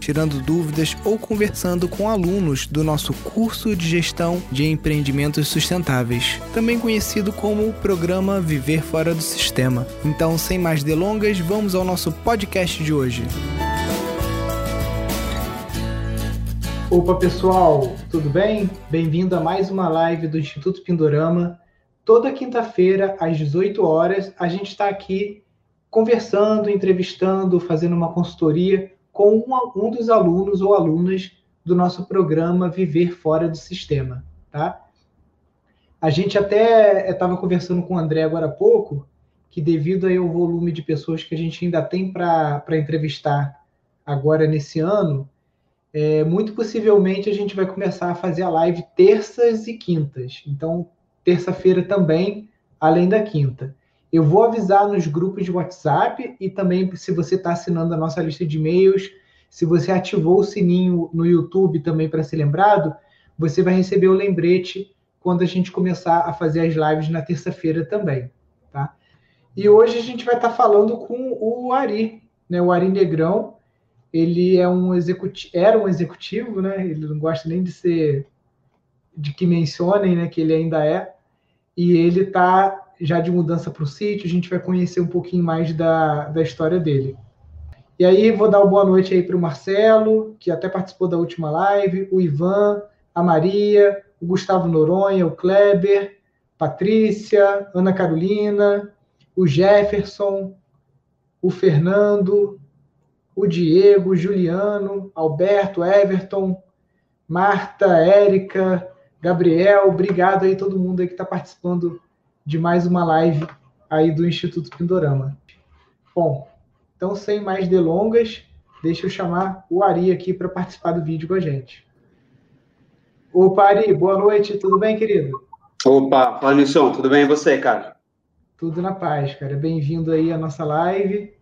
tirando dúvidas ou conversando com alunos do nosso curso de gestão de empreendimentos sustentáveis, também conhecido como o programa Viver Fora do Sistema. Então, sem mais delongas, vamos ao nosso podcast de hoje. Opa pessoal, tudo bem? Bem-vindo a mais uma live do Instituto Pindorama. Toda quinta-feira, às 18 horas, a gente está aqui conversando, entrevistando, fazendo uma consultoria com um, dos alunos ou alunas do nosso programa Viver Fora do Sistema, tá? A gente até estava conversando com o André agora há pouco, que devido aí ao volume de pessoas que a gente ainda tem para entrevistar agora nesse ano, é, muito possivelmente a gente vai começar a fazer a live terças e quintas. Então, terça-feira também, além da quinta. Eu vou avisar nos grupos de WhatsApp e também se você está assinando a nossa lista de e-mails, se você ativou o sininho no YouTube também para ser lembrado, você vai receber o lembrete quando a gente começar a fazer as lives na terça-feira também, tá? E hoje a gente vai estar tá falando com o Ari, né? O Ari Negrão, ele é um executivo, era um executivo, né? Ele não gosta nem de ser de que mencionem, né, que ele ainda é. E ele está já de mudança para o sítio, a gente vai conhecer um pouquinho mais da, da história dele. E aí vou dar uma boa noite aí para o Marcelo, que até participou da última live, o Ivan, a Maria, o Gustavo Noronha, o Kleber, Patrícia, Ana Carolina, o Jefferson, o Fernando, o Diego, Juliano, Alberto, Everton, Marta, Érica, Gabriel, obrigado aí todo mundo aí que está participando de mais uma live aí do Instituto Pindorama. Bom, então sem mais delongas, deixa eu chamar o Ari aqui para participar do vídeo com a gente. Opa, Ari, boa noite, tudo bem, querido? Opa, fala Nilson, tudo bem e você, cara? Tudo na paz, cara. Bem-vindo aí à nossa live.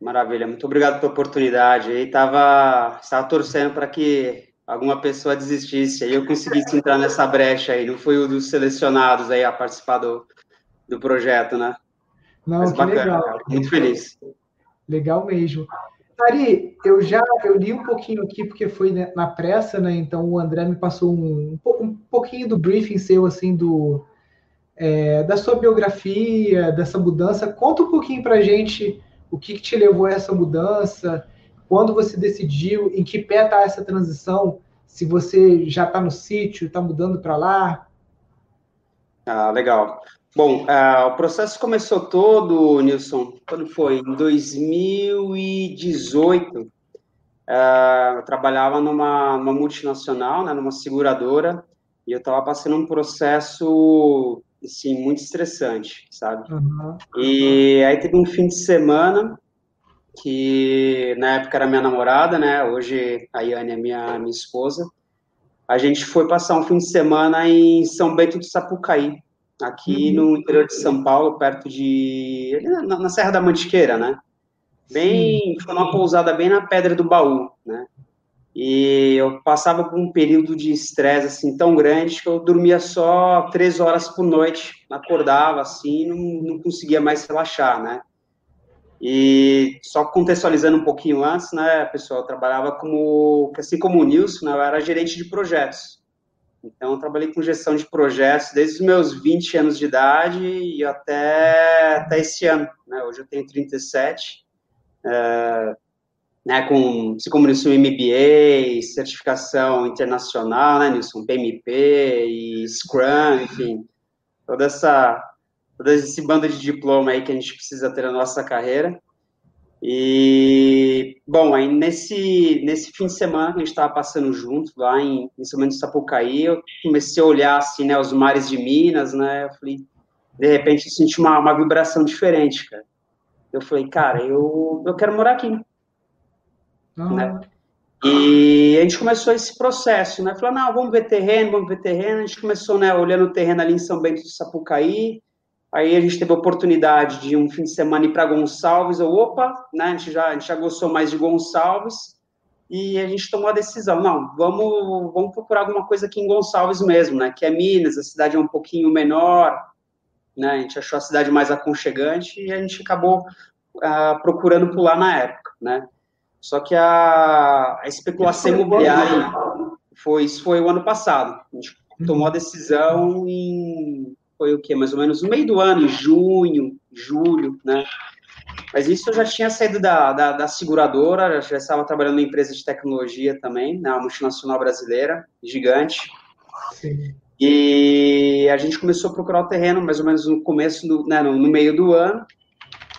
Maravilha, muito obrigado pela oportunidade. Aí tava, estava torcendo para que alguma pessoa desistisse, aí eu conseguisse entrar nessa brecha aí, não foi um dos selecionados aí a participar do, do projeto, né? Não, Mas que bacana, legal. Cara. muito feliz. Legal mesmo. Ari, eu já eu li um pouquinho aqui porque foi na pressa, né? Então o André me passou um, um pouquinho do briefing seu assim do é, da sua biografia, dessa mudança. Conta um pouquinho para gente o que, que te levou a essa mudança, quando você decidiu, em que pé está essa transição, se você já está no sítio, está mudando para lá? Ah, legal. Bom, uh, o processo começou todo, Nilson, quando foi? Em 2018. Uh, ah, eu trabalhava numa, numa multinacional, né, numa seguradora, e eu estava passando um processo assim, muito estressante, sabe? Uhum. E aí teve um fim de semana que na época era minha namorada, né? Hoje a Yane é minha, minha esposa. A gente foi passar um fim de semana em São Bento do Sapucaí, aqui uhum. no interior de São Paulo, perto de. na, na Serra da Mantiqueira, né? Bem. Sim. Foi uma pousada bem na Pedra do Baú, né? E eu passava por um período de estresse assim tão grande que eu dormia só três horas por noite, acordava assim, não, não conseguia mais relaxar, né? E só contextualizando um pouquinho antes, né, pessoal, eu trabalhava como, assim como o Nilson, né, eu era gerente de projetos. Então, trabalhei com gestão de projetos desde os meus 20 anos de idade e até, até esse ano. Né, hoje eu tenho 37, é, né, com, como Nilson, MBA, certificação internacional, né, Nilson, PMP e Scrum, enfim, toda essa todo esse bando de diploma aí que a gente precisa ter na nossa carreira. E, bom, aí nesse, nesse fim de semana que a gente estava passando junto, lá em, em São Bento de Sapucaí, eu comecei a olhar, assim, né, os mares de Minas, né, eu falei, de repente eu senti uma, uma vibração diferente, cara. Eu falei, cara, eu, eu quero morar aqui, uhum. né? E a gente começou esse processo, né, falou, não, vamos ver terreno, vamos ver terreno, a gente começou, né, olhando o terreno ali em São Bento de Sapucaí, Aí a gente teve a oportunidade de um fim de semana ir para Gonçalves, eu, opa, né, a gente, já, a gente já gostou mais de Gonçalves, e a gente tomou a decisão, não, vamos, vamos procurar alguma coisa aqui em Gonçalves mesmo, né, que é Minas, a cidade é um pouquinho menor, né, a gente achou a cidade mais aconchegante, e a gente acabou uh, procurando por lá na época, né. Só que a, a especulação imobiliária foi, isso foi o ano passado, a gente tomou a decisão em foi o quê? Mais ou menos no meio do ano, junho, julho, né? Mas isso eu já tinha saído da, da, da seguradora, já estava trabalhando em empresa de tecnologia também, na né? multinacional brasileira, gigante. Sim. E a gente começou a procurar o terreno mais ou menos no começo, do, né, no, no meio do ano,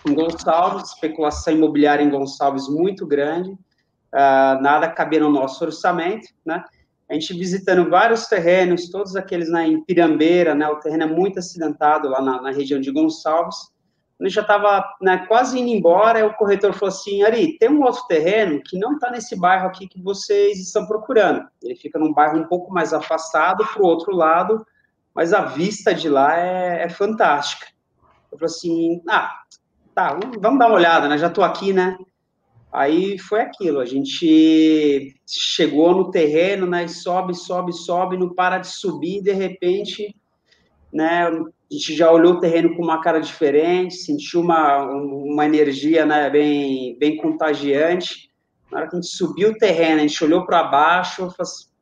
em Gonçalves, especulação imobiliária em Gonçalves muito grande, uh, nada cabia no nosso orçamento, né? A gente visitando vários terrenos, todos aqueles na, em Pirambeira, né, o terreno é muito acidentado lá na, na região de Gonçalves, quando já estava né, quase indo embora, o corretor falou assim, Ari, tem um outro terreno que não está nesse bairro aqui que vocês estão procurando, ele fica num bairro um pouco mais afastado, para o outro lado, mas a vista de lá é, é fantástica. Eu falei assim, ah, tá, vamos dar uma olhada, né, já estou aqui, né, Aí foi aquilo, a gente chegou no terreno, né, sobe, sobe, sobe, não para de subir, de repente, né, a gente já olhou o terreno com uma cara diferente, sentiu uma, uma energia, né, bem, bem contagiante. Na hora que a gente subiu o terreno, a gente olhou para baixo,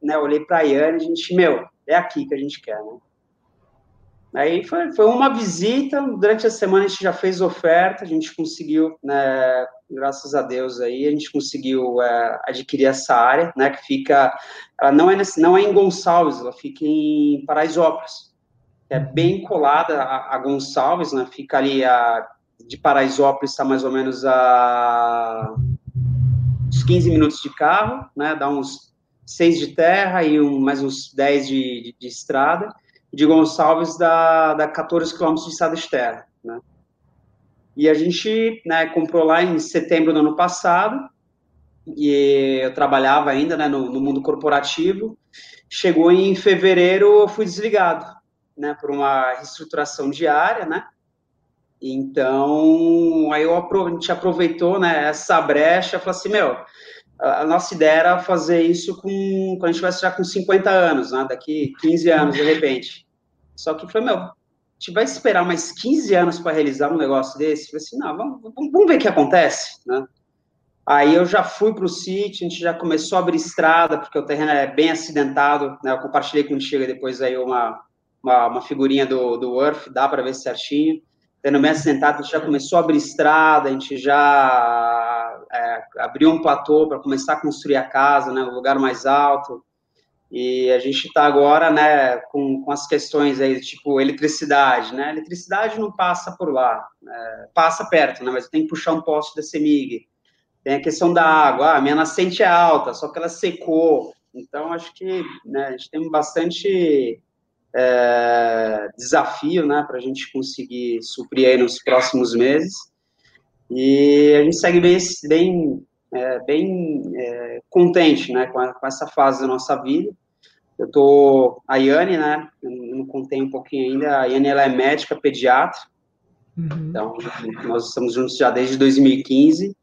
né, olhei para a Yane, a gente, meu, é aqui que a gente quer, né? Aí foi, foi uma visita, durante a semana a gente já fez oferta, a gente conseguiu, né, graças a Deus aí, a gente conseguiu é, adquirir essa área, né, que fica, ela não é, nesse, não é em Gonçalves, ela fica em Paraisópolis, é bem colada a, a Gonçalves, né, fica ali a, de Paraisópolis está mais ou menos a uns 15 minutos de carro, né, dá uns 6 de terra e um, mais uns 10 de, de, de estrada, de Gonçalves dá, dá 14 quilômetros de estrada de terra, né? E a gente né, comprou lá em setembro do ano passado, e eu trabalhava ainda né, no, no, mundo corporativo. Chegou em fevereiro, eu fui desligado, né, por uma reestruturação diária, né? Então, aí eu, a gente aproveitou né, essa brecha falou assim, meu, a nossa ideia era fazer isso com, quando a gente estivesse já com 50 anos, né? daqui 15 anos, de repente. Só que foi, meu, a gente vai esperar mais 15 anos para realizar um negócio desse? Falei assim, não, vamos, vamos ver o que acontece, né? Aí eu já fui para o sítio, a gente já começou a abrir estrada, porque o terreno é bem acidentado, né? Eu compartilhei com o Chega depois aí uma, uma, uma figurinha do, do Earth, dá para ver certinho. Tendo a gente já começou a abrir estrada, a gente já é, abriu um platô para começar a construir a casa, né, um lugar mais alto. E a gente está agora, né, com, com as questões aí, tipo eletricidade, né? Eletricidade não passa por lá, é, passa perto, né? Mas tem que puxar um poste da CEMIG. Tem a questão da água, ah, a minha nascente é alta, só que ela secou. Então, acho que né, a gente tem bastante é, desafio, né, para a gente conseguir suprir aí nos próximos meses. E a gente segue bem, bem, é, bem é, contente né, com, a, com, essa fase da nossa vida. Eu tô a Yane, né? Eu não contei um pouquinho ainda. A Yane ela é médica pediatra. Uhum. Então, nós estamos juntos já desde 2015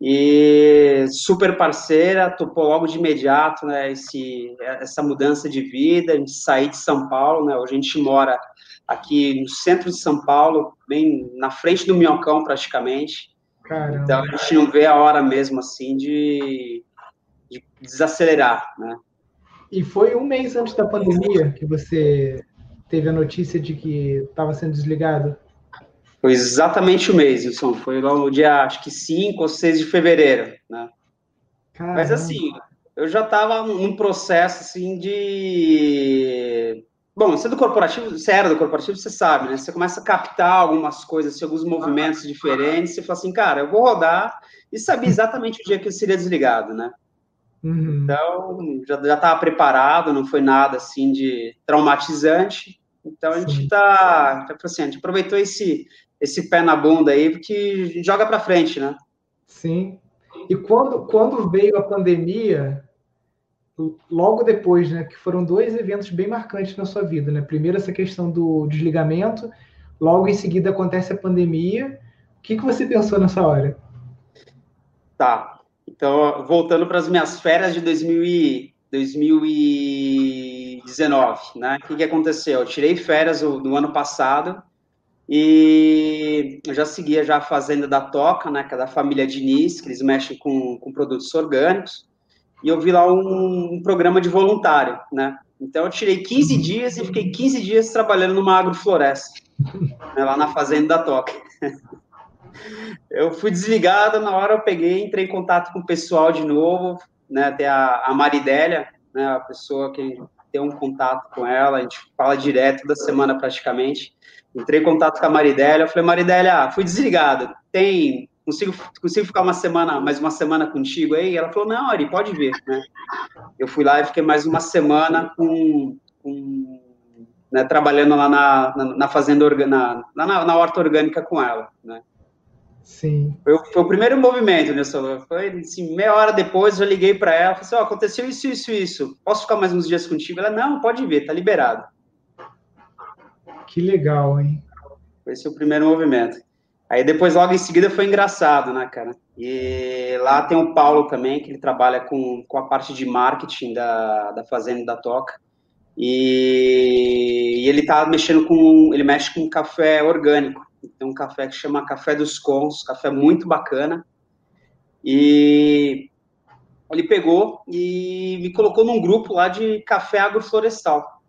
e super parceira, topou logo de imediato, né, esse, essa mudança de vida, a gente sair de São Paulo, né, hoje a gente mora aqui no centro de São Paulo, bem na frente do Minhocão, praticamente. Caramba. Então, a gente não vê a hora mesmo, assim, de, de desacelerar, né. E foi um mês antes da pandemia que você teve a notícia de que estava sendo desligado? Foi exatamente o mês, Wilson. Foi lá no dia, acho que 5 ou 6 de fevereiro, né? Caramba. Mas assim, eu já estava num processo assim de Bom, você é do corporativo, você era do corporativo, você sabe, né? Você começa a captar algumas coisas, assim, alguns movimentos diferentes, você fala assim, cara, eu vou rodar e sabia exatamente o dia que eu seria desligado, né? Uhum. Então, já estava preparado, não foi nada assim de traumatizante. Então, a gente está, tá, assim, a gente aproveitou esse, esse pé na bunda aí, porque joga para frente, né? Sim. E quando, quando veio a pandemia, logo depois, né, que foram dois eventos bem marcantes na sua vida, né? Primeiro essa questão do desligamento, logo em seguida acontece a pandemia. O que, que você pensou nessa hora? Tá. Então, voltando para as minhas férias de 2000 2019, né? O que, que aconteceu? Eu tirei férias no ano passado e eu já seguia já a fazenda da Toca, né? Que é da família Diniz, que eles mexem com, com produtos orgânicos. E eu vi lá um, um programa de voluntário, né? Então eu tirei 15 dias e fiquei 15 dias trabalhando numa agrofloresta, né, lá na fazenda da Toca. Eu fui desligado, na hora eu peguei, entrei em contato com o pessoal de novo, né, até a, a Maridélia, né, a pessoa que tem um contato com ela, a gente fala direto da semana praticamente. Entrei em contato com a Maridélia, eu falei, Maridélia, fui desligado, tem, consigo, consigo ficar uma semana, mais uma semana contigo aí? Ela falou, não, Ari, pode vir, né? Eu fui lá e fiquei mais uma semana com, com né, trabalhando lá na, na, na fazenda, na, na, na horta orgânica com ela, né? Sim. Foi, foi, o primeiro movimento, né, Foi assim, meia hora depois eu liguei para ela, falei assim, oh, aconteceu isso, isso, isso. Posso ficar mais uns dias contigo? Ela, não, pode vir, tá liberado. Que legal, hein? Foi esse o primeiro movimento. Aí depois, logo em seguida, foi engraçado, né, cara? E lá tem o Paulo também, que ele trabalha com, com a parte de marketing da, da Fazenda da Toca. E, e ele tá mexendo com, ele mexe com café orgânico. Tem um café que chama Café dos Cons, café muito bacana. E ele pegou e me colocou num grupo lá de café agroflorestal.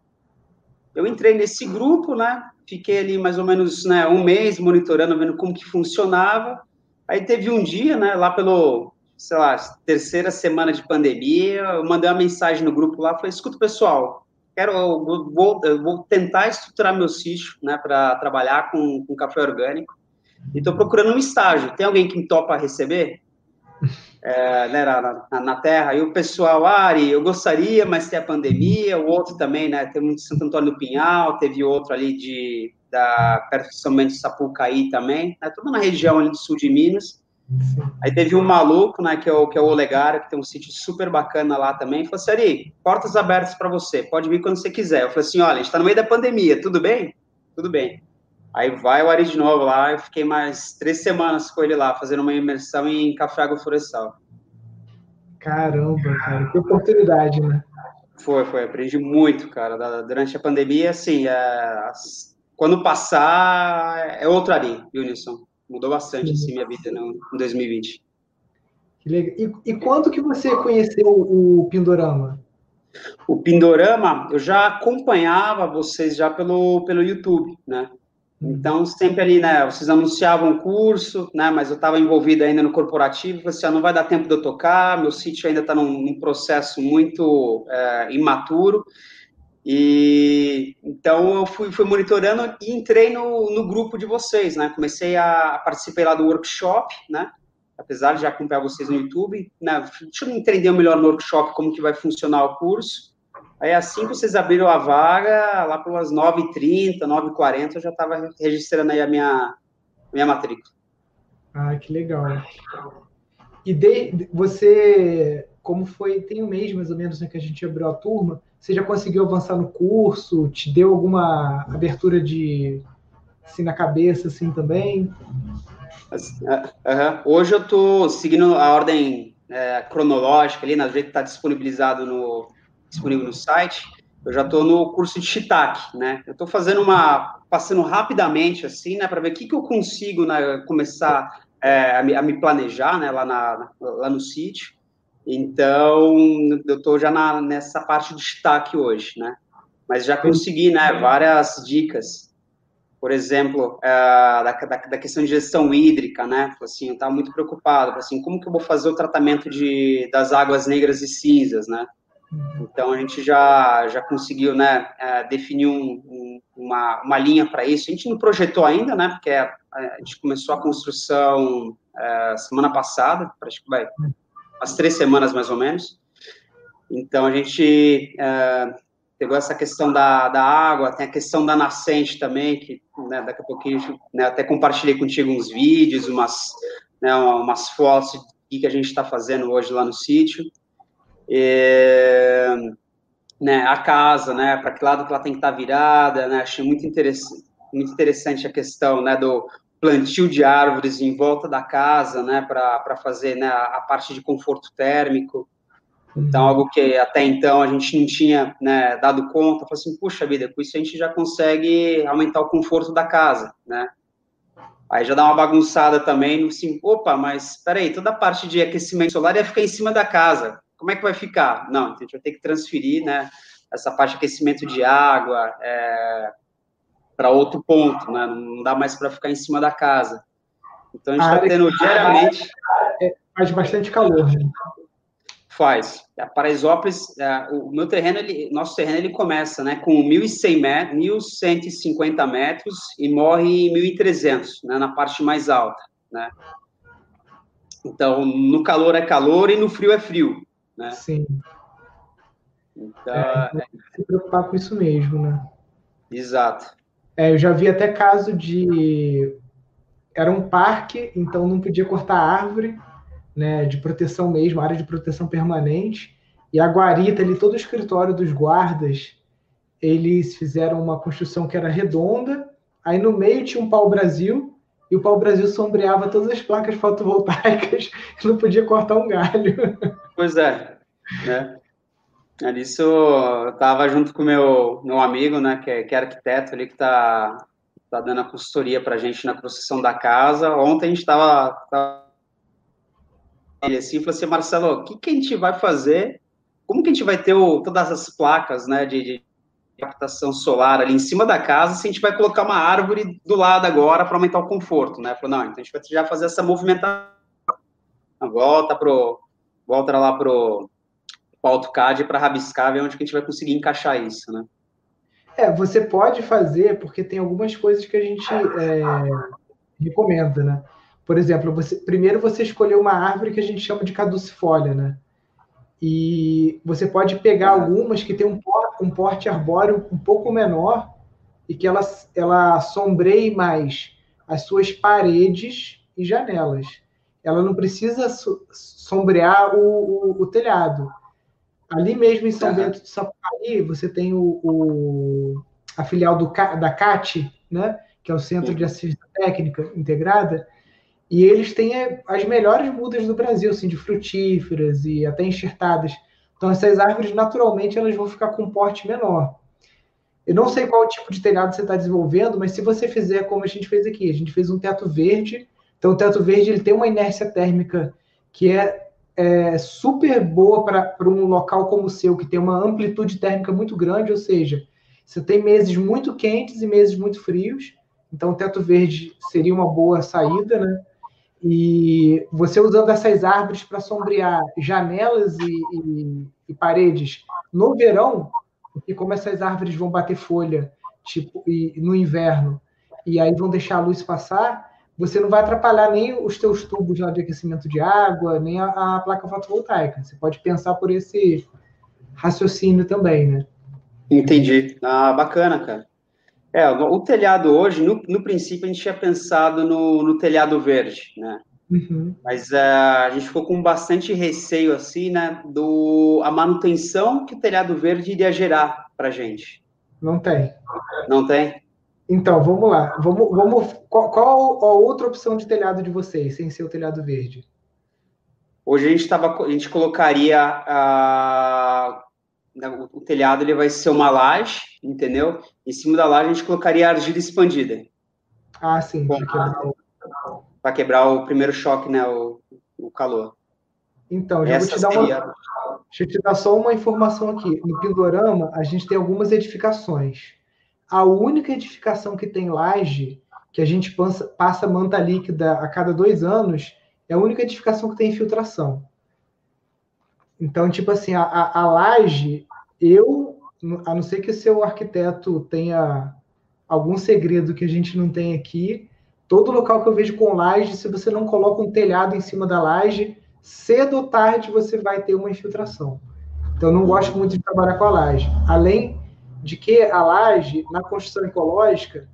Eu entrei nesse grupo, né? Fiquei ali mais ou menos né, um mês monitorando, vendo como que funcionava. Aí teve um dia, né, lá pelo, sei lá, terceira semana de pandemia, eu mandei uma mensagem no grupo lá, falei, escuta, pessoal, quero, vou, vou tentar estruturar meu sítio, né, para trabalhar com, com café orgânico. E estou procurando um estágio. Tem alguém que me topa receber? É, né, na, na, na, terra. E o pessoal, Ari, eu gostaria, mas tem a pandemia. O outro também, né? Tem um de Santo Antônio do Pinhal, teve outro ali de da perto de São Bento de Sapucaí também, né? Tudo na região ali do sul de Minas. Aí teve um maluco, né, que é o, que é o Olegário, que tem um sítio super bacana lá também, falou assim, Ari, portas abertas para você, pode vir quando você quiser. Eu falei assim, olha, a gente tá no meio da pandemia, tudo bem? Tudo bem. Aí vai o Ari de novo lá, eu fiquei mais três semanas com ele lá, fazendo uma imersão em café agroflorestal. Caramba, cara, que oportunidade, né? Foi, foi, aprendi muito, cara, durante a pandemia, assim, é, quando passar, é outro Ari, Wilson. Mudou bastante assim, minha vida no, em 2020. Que legal. E, e quando que você conheceu o Pindorama? O Pindorama, eu já acompanhava vocês já pelo, pelo YouTube, né? Uhum. Então, sempre ali, né, vocês anunciavam o curso, né, mas eu estava envolvido ainda no corporativo, falei assim, ah, não vai dar tempo de eu tocar, meu sítio ainda está num, num, processo muito é, imaturo, e então eu fui, fui monitorando e entrei no, no grupo de vocês, né? Comecei a participar lá do workshop, né? Apesar de já acompanhar vocês no YouTube, né? Deixa eu entender melhor no workshop como que vai funcionar o curso. Aí assim que vocês abriram a vaga, lá pelas 9h30, 9h40, eu já estava registrando aí a minha, minha matrícula. Ah, que legal. E de, você, como foi, tem um mês mais ou menos né, que a gente abriu a turma, você já conseguiu avançar no curso? Te deu alguma abertura de assim na cabeça assim também? Uhum. Hoje eu estou seguindo a ordem é, cronológica ali, na jeito que está disponibilizado no disponível no site. Eu já estou no curso de Shiitake, né? Eu estou fazendo uma passando rapidamente assim, né, para ver o que, que eu consigo né, começar é, a, me, a, me, planejar, né, lá na, lá no sítio. Então, eu estou já na, nessa parte de destaque hoje, né? Mas já consegui, né, várias dicas. Por exemplo, uh, da, da, da, questão de gestão hídrica, né? Assim, eu estava muito preocupado, assim, como que eu vou fazer o tratamento de, das águas negras e cinzas, né? Então, a gente já, já conseguiu, né, uh, definir um, um, uma, uma linha para isso. A gente não projetou ainda, né, porque a, a gente começou a construção uh, semana passada, vai umas três semanas mais ou menos. Então a gente é, pegou essa questão da, da água, tem a questão da nascente também, que né, daqui a pouquinho né, até compartilhei contigo uns vídeos, umas, né, umas fotos do que a gente está fazendo hoje lá no sítio. E, né, a casa, né, para que lado que ela tem que estar tá virada, né, achei muito interessante, muito interessante a questão, né, do plantio de árvores em volta da casa, né, para fazer né, a parte de conforto térmico. Então, uhum. algo que até então a gente não tinha né, dado conta, falei assim, puxa vida, com isso a gente já consegue aumentar o conforto da casa, né? Aí já dá uma bagunçada também, assim, opa, mas peraí, toda a parte de aquecimento solar ia ficar em cima da casa. Como é que vai ficar? Não, a gente vai ter que transferir, né, essa parte de aquecimento de água é, para outro ponto, né? Não dá mais para ficar em cima da casa. Então a gente está tendo diariamente. É, faz bastante calor, né? Faz. A Paraisópolis, é, o meu terreno, ele, nosso terreno, ele começa, né, com 1.100 metros, 1.150 metros e morre em 1.300, né, na parte mais alta, né. Então, no calor é calor e no frio é frio, né. Sim. Então, é, é... se preocupar com isso mesmo, né. Exato. É, eu já vi até caso de... Era um parque, então não podia cortar árvore, né, de proteção mesmo, área de proteção permanente. E a guarita ali, todo o escritório dos guardas, eles fizeram uma construção que era redonda. Aí no meio tinha um pau-brasil, e o pau-brasil sombreava todas as placas fotovoltaicas não podia cortar um galho. Pois é, né? Isso eu estava junto com meu meu amigo, né, que é, que é arquiteto ali que está tá dando a consultoria para a gente na construção da casa. Ontem a gente estava ele assim, falou assim, Marcelo, o que, que a gente vai fazer? Como que a gente vai ter o, todas as placas, né, de, de captação solar ali em cima da casa se a gente vai colocar uma árvore do lado agora para aumentar o conforto, né? Falou, não, então a gente vai já fazer essa movimentação. Volta pro, volta lá pro, pro AutoCAD para rabiscar, ver onde que a gente vai conseguir encaixar isso, né? É, você pode fazer, porque tem algumas coisas que a gente é, recomenda, né? Por exemplo, você, primeiro você escolheu uma árvore que a gente chama de caducifólia, né? E você pode pegar algumas que tem um, um porte arbóreo um pouco menor e que ela, ela sombreie mais as suas paredes e janelas. Ela não precisa sombrear o, o, o telhado. Ali mesmo em São uhum. Bento do Sapucaí, você tem o, o, a filial do, da CAT, né? que é o Centro de Assistência Técnica Integrada, e eles têm as melhores mudas do Brasil, assim, de frutíferas e até enxertadas. Então, essas árvores, naturalmente, elas vão ficar com um porte menor. Eu não sei qual tipo de telhado você está desenvolvendo, mas se você fizer como a gente fez aqui, a gente fez um teto verde. Então, o teto verde ele tem uma inércia térmica que é, é super boa para um local como o seu, que tem uma amplitude térmica muito grande, ou seja, você tem meses muito quentes e meses muito frios. Então, o teto verde seria uma boa saída, né? E você usando essas árvores para sombrear janelas e, e, e, paredes no verão, porque como essas árvores vão bater folha tipo e, no inverno e aí vão deixar a luz passar, você não vai atrapalhar nem os teus tubos lá de aquecimento de água, nem a, a placa fotovoltaica. Você pode pensar por esse raciocínio também, né? Entendi. Ah, bacana, cara. É, o telhado hoje, no, no princípio, a gente tinha pensado no, no telhado verde, né? Uhum. Mas uh, a gente ficou com bastante receio, assim, né, do a manutenção que o telhado verde iria gerar para gente. Não tem. Não tem? Então, vamos lá. Vamos, vamos, qual, qual a outra opção de telhado de vocês, sem ser o telhado verde? Hoje a gente, tava, a gente colocaria uh, né, o telhado ele vai ser uma laje, entendeu? Em cima da laje a gente colocaria argila expandida. Ah, sim. Para quebrar, o... quebrar, o primeiro choque, né? O, o calor. Então, já vou te dar seria... uma. Deixa eu te dar só uma informação aqui. No Pindorama, a gente tem algumas edificações. A única edificação que tem laje, que a gente passa, passa manta líquida a cada dois anos, é a única edificação que tem infiltração. Então, tipo assim, a, a, a laje, eu, a não ser que o seu arquiteto tenha algum segredo que a gente não tem aqui, todo local que eu vejo com laje, se você não coloca um telhado em cima da laje, cedo ou tarde você vai ter uma infiltração. Então, eu não gosto muito de trabalhar com a laje. Além de que a laje, na construção ecológica,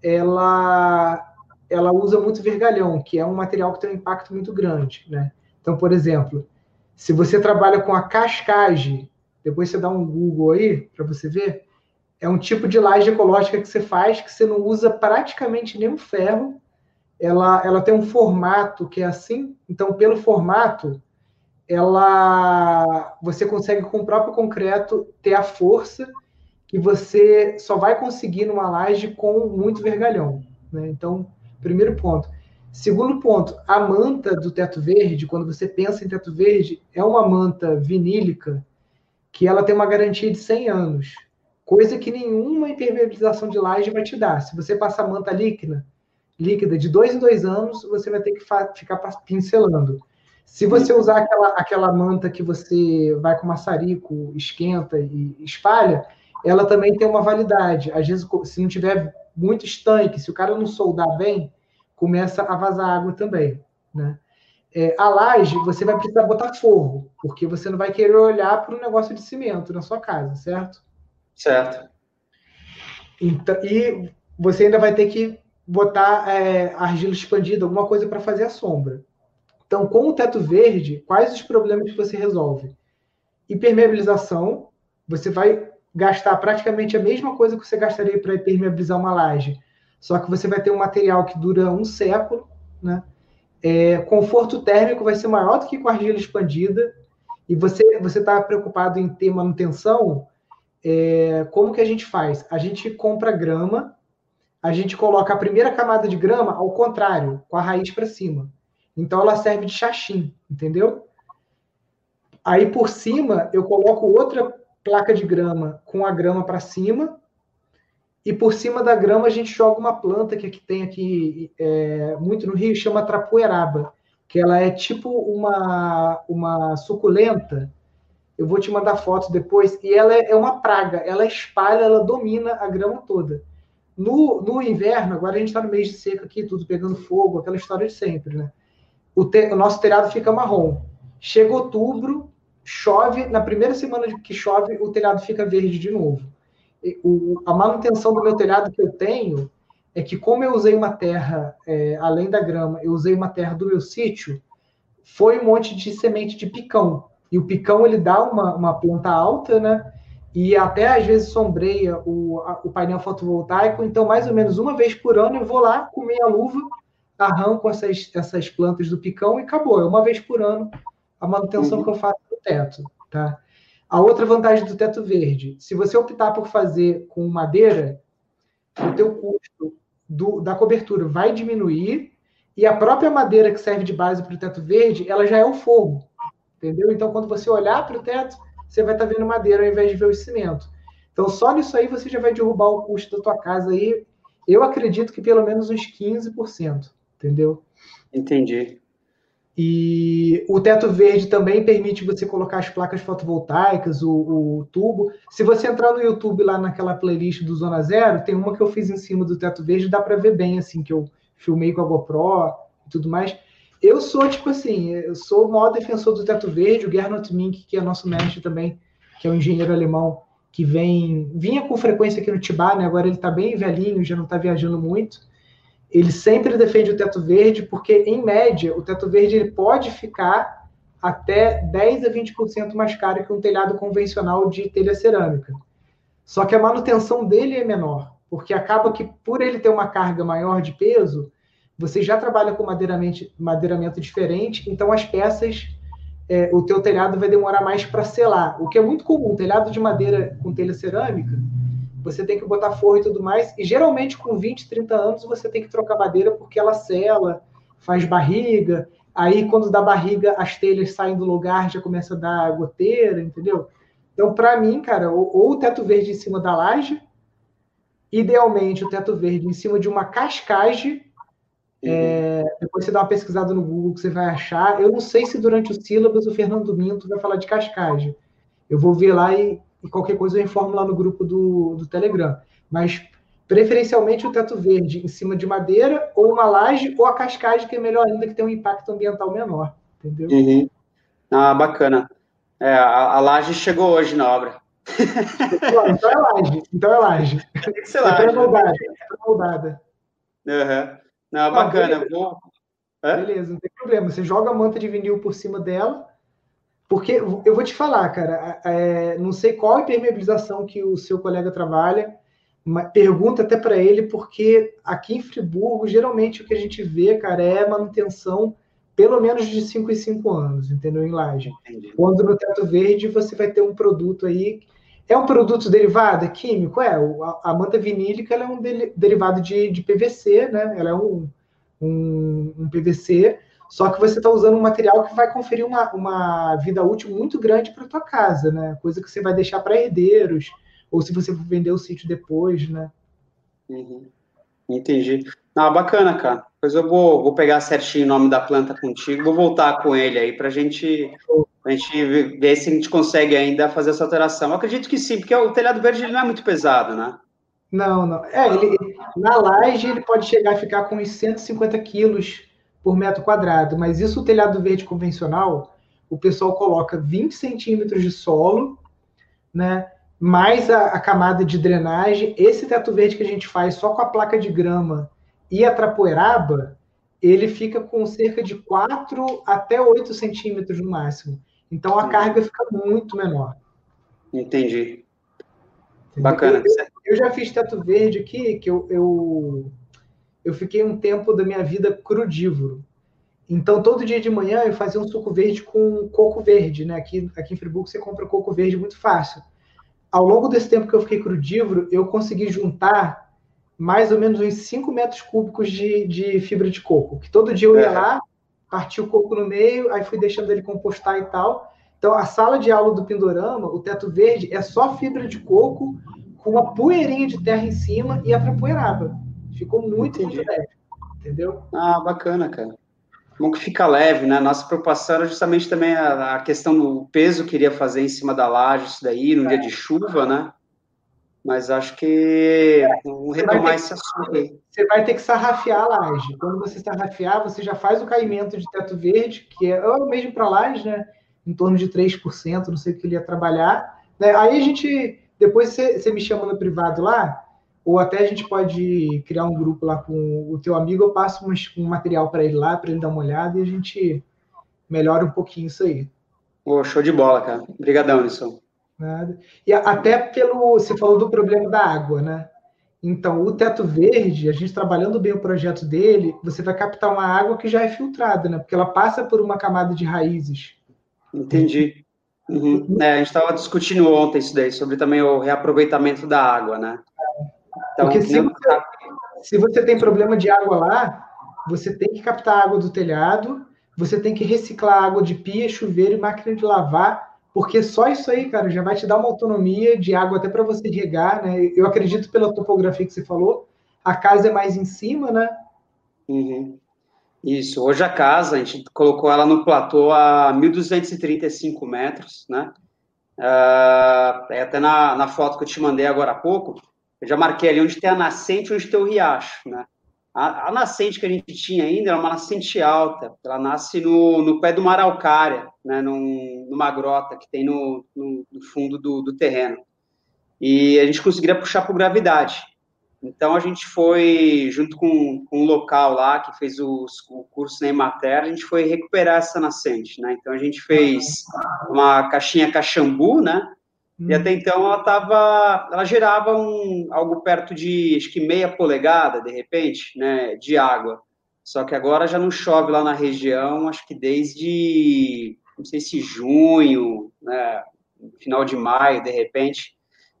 ela, ela usa muito vergalhão, que é um material que tem um impacto muito grande. Né? Então, por exemplo, se você trabalha com a cascagem, depois você dá um Google aí para você ver, É um tipo de laje ecológica que você faz que você não usa praticamente nenhum ferro. Ela, ela tem um formato que é assim, então pelo formato ela você consegue com o próprio concreto ter a força que você só vai conseguir numa laje com muito vergalhão. Né? Então, primeiro ponto. Segundo ponto, a manta do teto verde, quando você pensa em teto verde, é uma manta vinílica que ela tem uma garantia de 100 anos, coisa que nenhuma impermeabilização de laje vai te dar. Se você passar manta líquida, líquida de dois em dois anos, você vai ter que ficar pincelando. Se você usar aquela, aquela manta que você vai com maçarico, esquenta e espalha, ela também tem uma validade. Às vezes, se não tiver muito estanque, se o cara não soldar bem, começa a vazar água também, né? É, a laje, você vai precisar botar forro, porque você não vai querer olhar para um negócio de cimento na sua casa, certo? Certo. Então, e você ainda vai ter que botar é, argila expandida, alguma coisa para fazer a sombra. Então, com o teto verde, quais os problemas que você resolve? Impermeabilização, você vai gastar praticamente a mesma coisa que você gastaria para impermeabilizar uma laje, só que você vai ter um material que dura um século, né? É, conforto térmico vai ser maior do que com argila expandida, e você você está preocupado em ter manutenção, é, como que a gente faz? A gente compra grama, a gente coloca a primeira camada de grama ao contrário, com a raiz para cima. Então ela serve de chachim, entendeu? Aí por cima eu coloco outra placa de grama com a grama para cima e por cima da grama a gente joga uma planta que aqui tem aqui é, muito no Rio, chama trapoeraba, que ela é tipo uma, uma suculenta. Eu vou te mandar fotos depois. E ela é, é uma praga, ela espalha, ela domina a grama toda. No, no inverno, agora a gente está no mês de seca aqui, tudo pegando fogo, aquela história de sempre, né? O, te, o nosso telhado fica marrom. Chega outubro, chove, na primeira semana que chove, o telhado fica verde de novo o, a manutenção do meu telhado que eu tenho é que, como eu usei uma terra, é, além da grama, eu usei uma terra do meu sítio, foi um monte de semente de picão. E o picão, ele dá uma, uma planta alta, né? E até às vezes sombreia o, a, o painel fotovoltaico. Então, mais ou menos uma vez por ano, eu vou lá com meia luva, arranco essas, essas plantas do picão e acabou. É uma vez por ano a manutenção uhum. que eu faço teto, tá? A outra vantagem do teto verde, se você optar por fazer com madeira, o teu custo do, da cobertura vai diminuir e a própria madeira que serve de base para o teto verde, ela já é o forro, entendeu? Então, quando você olhar para o teto, você vai estar tá vendo madeira ao invés de ver o cimento. Então, só nisso aí você já vai derrubar o custo da tua casa aí. Eu acredito que pelo menos uns 15%, entendeu? Entendi. E o teto verde também permite você colocar as placas fotovoltaicas, o, o, tubo. Se você entrar no YouTube lá naquela playlist do Zona Zero, tem uma que eu fiz em cima do teto verde, dá para ver bem, assim, que eu filmei com a GoPro e tudo mais. Eu sou, tipo assim, eu sou o maior defensor do teto verde, o Gernot Mink, que é nosso mestre também, que é um engenheiro alemão, que vem, vinha com frequência aqui no Tibá, né? Agora ele está bem velhinho, já não está viajando muito ele sempre defende o teto verde, porque, em média, o teto verde ele pode ficar até 10 a 20% mais caro que um telhado convencional de telha cerâmica. Só que a manutenção dele é menor, porque acaba que, por ele ter uma carga maior de peso, você já trabalha com madeiramento, diferente, então as peças, é, o teu telhado vai demorar mais para selar, o que é muito comum. Telhado de madeira com telha cerâmica, você tem que botar forro e tudo mais. E geralmente com 20, 30 anos você tem que trocar madeira porque ela sela, faz barriga. Aí quando dá barriga, as telhas saem do lugar, já começa a dar goteira, entendeu? Então, para mim, cara, ou, ou, o teto verde em cima da laje, idealmente o teto verde em cima de uma cascagem. Uhum. É, depois você dá uma pesquisada no Google que você vai achar. Eu não sei se durante o sílabus o Fernando Minto vai falar de cascagem. Eu vou ver lá e e qualquer coisa eu informo lá no grupo do, do Telegram. Mas preferencialmente o teto verde em cima de madeira, ou uma laje, ou a cascagem, que é melhor ainda, que tem um impacto ambiental menor. Entendeu? Uhum. Ah, bacana. É, a, a laje chegou hoje na obra. então é laje. Então é laje. Tem que ser laje. É moldada. É moldada. Uhum. Não, bacana. beleza. Vou... Beleza, não tem problema. Você joga a manta de vinil por cima dela, Porque eu vou te falar, cara, é, não sei qual impermeabilização que o seu colega trabalha, pergunta até para ele, porque aqui em Friburgo, geralmente o que a gente vê, cara, é manutenção pelo menos de 5 em 5 anos, entendeu? Em laje. Quando no teto verde você vai ter um produto aí. É um produto derivado, é químico? É. A, manta vinílica é um de, derivado de, de, PVC, né? Ela é um, um, um PVC, só que você está usando um material que vai conferir uma, uma vida útil muito grande para tua casa, né? Coisa que você vai deixar para herdeiros, ou se você for vender o sítio depois, né? Uhum. Entendi. Ah, bacana, cara. Depois eu vou, vou pegar certinho o nome da planta contigo, vou voltar com ele aí para gente, a gente ver se a gente consegue ainda fazer essa alteração. Eu acredito que sim, porque o telhado verde ele não é muito pesado, né? Não, não. É, ele, na laje ele pode chegar a ficar com uns 150 quilos por metro quadrado, mas isso o telhado verde convencional, o pessoal coloca 20 centímetros de solo, né? Mais a, a camada de drenagem. Esse teto verde que a gente faz só com a placa de grama e a trapoeraba, ele fica com cerca de 4 até 8 centímetros no máximo. Então a Sim. carga fica muito menor. Entendi. Bacana. Eu, eu, já fiz teto verde aqui, que eu, eu, eu fiquei um tempo da minha vida crudívoro. Então, todo dia de manhã eu fazia um suco verde com coco verde, né? Aqui, aqui em Friburgo você compra coco verde muito fácil. Ao longo desse tempo que eu fiquei crudívoro, eu consegui juntar mais ou menos uns 5 metros cúbicos de, de fibra de coco. Que todo dia eu ia é. lá, parti o coco no meio, aí fui deixando ele compostar e tal. Então, a sala de aula do Pindorama, o teto verde, é só fibra de coco com uma poeirinha de terra em cima e a prapoeiraba. Ficou muito, Entendi. muito leve. Entendeu? Ah, bacana, cara. Bom que fica leve, né? Nossa preocupação era justamente também a, a questão do peso que iria fazer em cima da laje, isso daí, no é. dia de chuva, né? Mas acho que vamos retomar esse assunto aí. Você vai ter que sarrafiar a laje. Quando você sarrafiar, você já faz o caimento de teto verde, que é, é o mesmo para a laje, né? Em torno de 3%, não sei o que ele ia trabalhar. Né? Aí a gente, depois você, você me chama no privado lá, ou até a gente pode criar um grupo lá com o teu amigo, eu passo um, material para ele lá, para ele dar uma olhada e a gente melhora um pouquinho isso aí. Oh, show de bola, cara. Obrigadão, Nisson. Nada. E até pelo. Você falou do problema da água, né? Então, o teto verde, a gente trabalhando bem o projeto dele, você vai captar uma água que já é filtrada, né? Porque ela passa por uma camada de raízes. Entendi. Uhum. É, a gente estava discutindo ontem isso daí, sobre também o reaproveitamento da água, né? Então, Porque se você, se você tem problema de água lá, você tem que captar água do telhado, você tem que reciclar água de pia, chuveiro e máquina de lavar porque só isso aí, cara, já vai te dar uma autonomia de água até para você regar, né? Eu acredito pela topografia que você falou, a casa é mais em cima, né? Uhum. Isso, hoje a casa, a gente colocou ela no platô a 1.235 metros, né? Uh, até na, na foto que eu te mandei agora há pouco, eu já marquei ali onde tem a nascente, onde tem o riacho, né? A, a, nascente que a gente tinha ainda era uma nascente alta, ela nasce no, no pé de uma araucária, né, num, numa grota que tem no, no, no fundo do, do, terreno. E a gente conseguiria puxar por gravidade. Então a gente foi, junto com, com um local lá que fez os, o curso na Emater, a gente foi recuperar essa nascente, né? Então a gente fez uma caixinha caxambu, né? E até então ela tava, ela gerava um, algo perto de, acho que meia polegada, de repente, né, de água. Só que agora já não chove lá na região, acho que desde, não sei se junho, né, final de maio, de repente.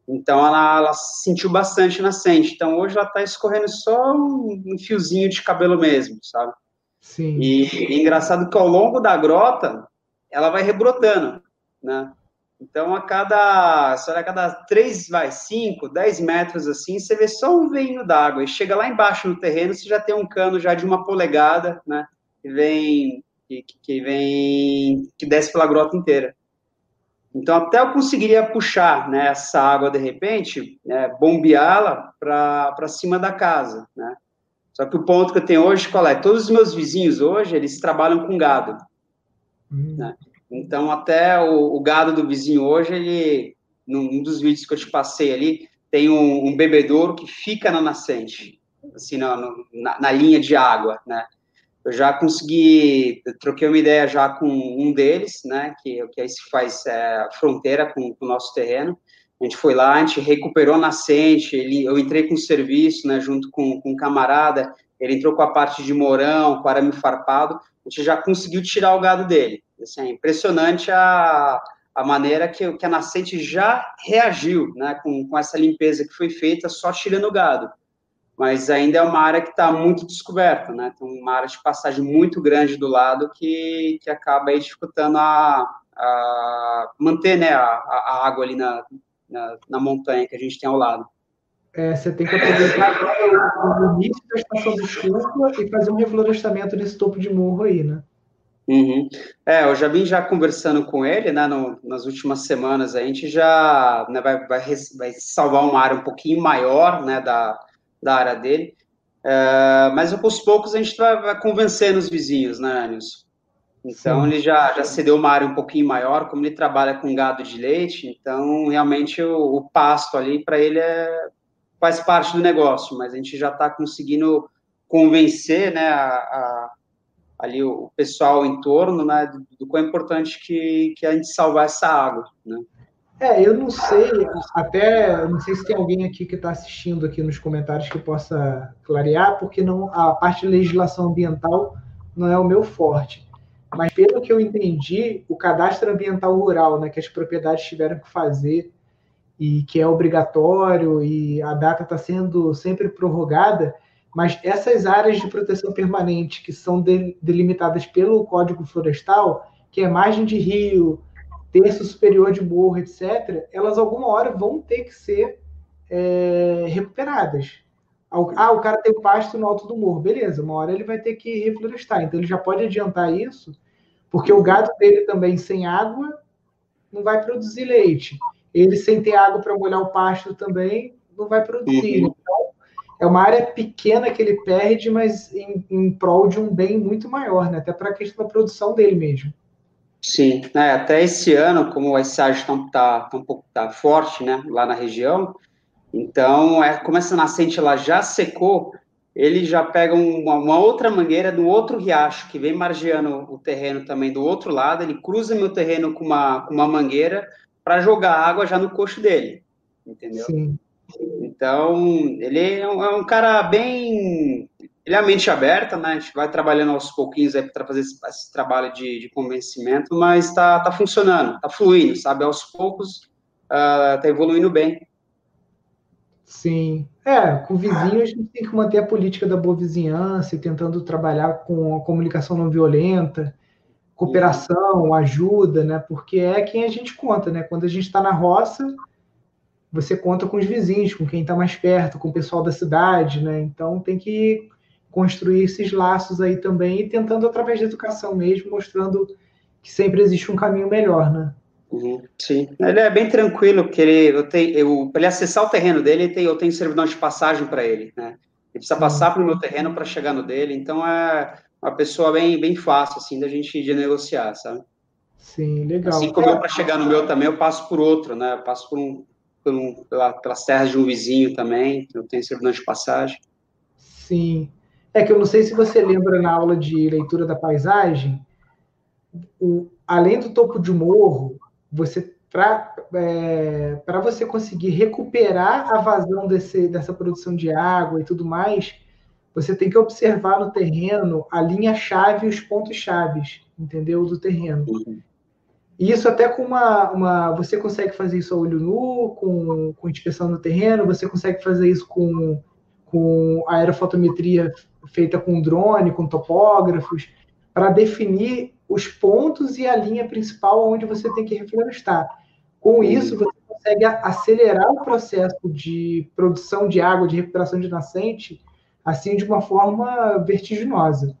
Então ela, ela sentiu bastante nascente. Então hoje ela está escorrendo só um, um, fiozinho de cabelo mesmo, sabe? Sim. E, e engraçado que ao longo da grota ela vai rebrotando, né? Então, a cada, a cada 3, vai, 5, 10 metros assim, você vê só um veinho d'água. E chega lá embaixo no terreno, você já tem um cano já de uma polegada, né? Que vem, que, que vem, que desce pela grota inteira. Então, até eu conseguiria puxar né, essa água de repente, né, bombeá-la para cima da casa, né? Só que o ponto que eu tenho hoje, qual é? Todos os meus vizinhos hoje, eles trabalham com gado. Hum. Né? Então, até o, o, gado do vizinho hoje, ele, num dos vídeos que eu te passei ali, tem um, um bebedouro que fica na nascente, assim, na, na, na linha de água, né? eu já consegui, troquei uma ideia já com um deles, né, que, que aí se faz é, fronteira com, com, o nosso terreno. A gente foi lá, a gente recuperou a nascente, ele, eu entrei com o serviço, né, junto com, com um camarada, ele entrou com a parte de morão, com arame farpado, a gente já conseguiu tirar o gado dele. Assim, é impressionante a, a maneira que, que a nascente já reagiu, né, com, com essa limpeza que foi feita só tirando o gado mas ainda é uma área que está muito descoberta, né? Tem uma área de passagem muito grande do lado que, que acaba aí dificultando a, a manter né, a, a água ali na, na, na, montanha que a gente tem ao lado. É, você tem que aproveitar o início da estação de chuva e fazer um reflorestamento nesse topo de morro aí, né? Uhum. É, eu já vim já conversando com ele, né, no, nas últimas semanas, a gente já né, vai, vai, vai salvar uma área um pouquinho maior, né, da, da área dele. É, mas aos poucos a gente vai, vai convencendo os vizinhos, né, Nilson? Então Sim. ele já, já cedeu uma área um pouquinho maior, como ele trabalha com gado de leite, então realmente o, o pasto ali para ele é, faz parte do negócio, mas a gente já está conseguindo convencer né, a, a, ali o pessoal em torno né, do, do quão importante que, que a gente salvar essa água. Né? É, eu não sei, até não sei se tem alguém aqui que está assistindo aqui nos comentários que possa clarear, porque não a parte de legislação ambiental não é o meu forte. Mas pelo que eu entendi, o cadastro ambiental rural, né, que as propriedades tiveram que fazer e que é obrigatório e a data está sendo sempre prorrogada, mas essas áreas de proteção permanente que são delimitadas pelo Código Florestal, que é margem de rio, terço superior de morro, etc., elas alguma hora vão ter que ser é, recuperadas. Ah, o cara tem pasto no alto do morro, beleza, uma hora ele vai ter que reflorestar, então ele já pode adiantar isso, porque o gado dele também sem água não vai produzir leite. Ele sem ter água para molhar o pasto também não vai produzir. Uhum. Então, é uma área pequena que ele perde, mas em, em prol de um bem muito maior, né? até para a questão da produção dele mesmo. Sim, é, até esse ano, como a estiagem está tá, um pouco tá forte, né, lá na região, então, é, como essa nascente ela já secou, ele já pega uma, uma, outra mangueira do outro riacho, que vem margeando o terreno também do outro lado, ele cruza meu terreno com uma, com uma mangueira para jogar água já no coxo dele, entendeu? Sim. Então, ele é um, é um cara bem ele é a mente aberta, né? A gente vai trabalhando aos pouquinhos aí para fazer esse, esse, trabalho de, de convencimento, mas está tá funcionando, está fluindo, sabe? Aos poucos está uh, evoluindo bem. Sim. É, com vizinhos a gente tem que manter a política da boa vizinhança e tentando trabalhar com a comunicação não violenta, cooperação, ajuda, né? Porque é quem a gente conta, né? Quando a gente está na roça, você conta com os vizinhos, com quem está mais perto, com o pessoal da cidade, né? Então tem que construir esses laços aí também e tentando através da educação mesmo, mostrando que sempre existe um caminho melhor, né? Uhum, sim, ele é bem tranquilo, porque ele, eu tenho, eu, para ele acessar o terreno dele, tem, eu tenho servidão de passagem para ele, né? Ele precisa passar para o meu terreno para chegar no dele, então é uma pessoa bem, bem fácil, assim, da gente de negociar, sabe? Sim, legal. Assim como eu, para chegar no meu também, eu passo por outro, né? Eu passo por um, um pela, pelas terras de um vizinho também, eu tenho servidão de passagem. Sim, é que eu não sei se você lembra na aula de leitura da paisagem, o, além do topo de morro, você para é, você conseguir recuperar a vazão desse, dessa produção de água e tudo mais, você tem que observar no terreno a linha-chave e os pontos-chaves, entendeu? Do terreno. E isso até com uma, uma. Você consegue fazer isso a olho nu, com, com inspeção no terreno, você consegue fazer isso com, com aerofotometria feita com drone, com topógrafos, para definir os pontos e a linha principal onde você tem que reflorestar. Com isso, você consegue acelerar o processo de produção de água, de recuperação de nascente, assim, de uma forma vertiginosa.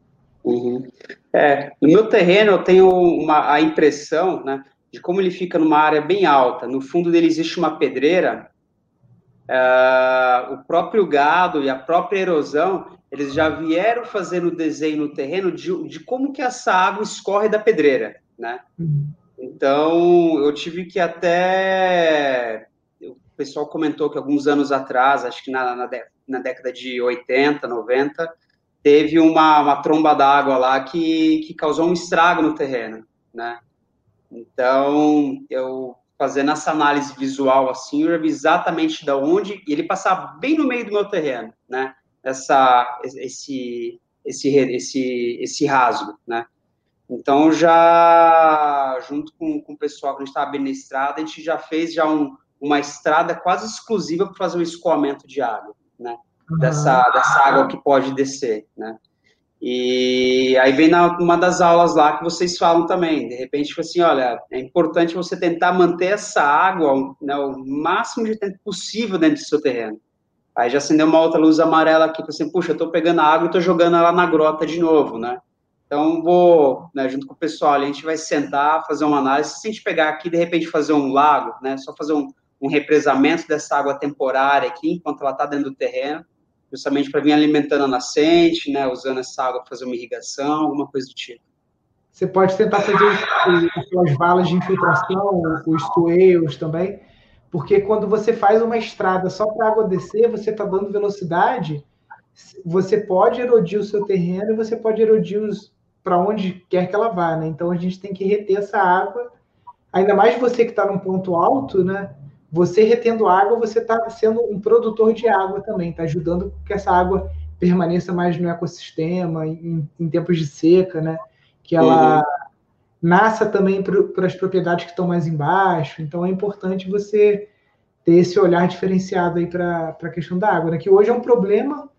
Uhum. É, no meu terreno, eu tenho uma, a impressão né, de como ele fica numa área bem alta. No fundo dele existe uma pedreira, uh, o próprio gado e a própria erosão eles já vieram fazendo o desenho no terreno de, de como que essa água escorre da pedreira, né? Uhum. Então, eu tive que até... O pessoal comentou que alguns anos atrás, acho que na, na, na década de 80, 90, teve uma, uma tromba d'água lá que, que causou um estrago no terreno, né? Então, eu fazendo essa análise visual assim, eu vi exatamente da onde, e ele passava bem no meio do meu terreno, né? Essa, esse, esse, esse, esse rasgo, né? Então, já, junto com, com o pessoal que a gente estava bem na estrada, a gente já fez já um, uma estrada quase exclusiva para fazer o escoamento de água, né? Uhum. Dessa, dessa água que pode descer, né? E aí vem na, uma das aulas lá que vocês falam também, de repente, tipo assim, olha, é importante você tentar manter essa água né, o máximo de tempo possível dentro do seu terreno. Aí já acendeu uma outra luz amarela aqui, assim, puxa, eu tô pegando a água e tô jogando ela na grota de novo, né? Então, vou, né, junto com o pessoal, a gente vai sentar, fazer uma análise, se a gente pegar aqui, de repente, fazer um lago, né, só fazer um, um represamento dessa água temporária aqui, enquanto ela está dentro do terreno, justamente para vir alimentando a nascente, né, usando essa água para fazer uma irrigação, alguma coisa do tipo. Você pode tentar fazer as valas de infiltração, os tueiros também, porque quando você faz uma estrada só para a água descer, você está dando velocidade, você pode erodir o seu terreno e você pode erodir para onde quer que ela vá, né? Então a gente tem que reter essa água, ainda mais você que está num ponto alto, né? Você retendo água, você está sendo um produtor de água também, está ajudando que essa água permaneça mais no ecossistema, em, em tempos de seca, né? Que ela uhum. nasça também para as propriedades que estão mais embaixo. Então é importante você ter esse olhar diferenciado aí para a questão da água, né? Que hoje é um problema,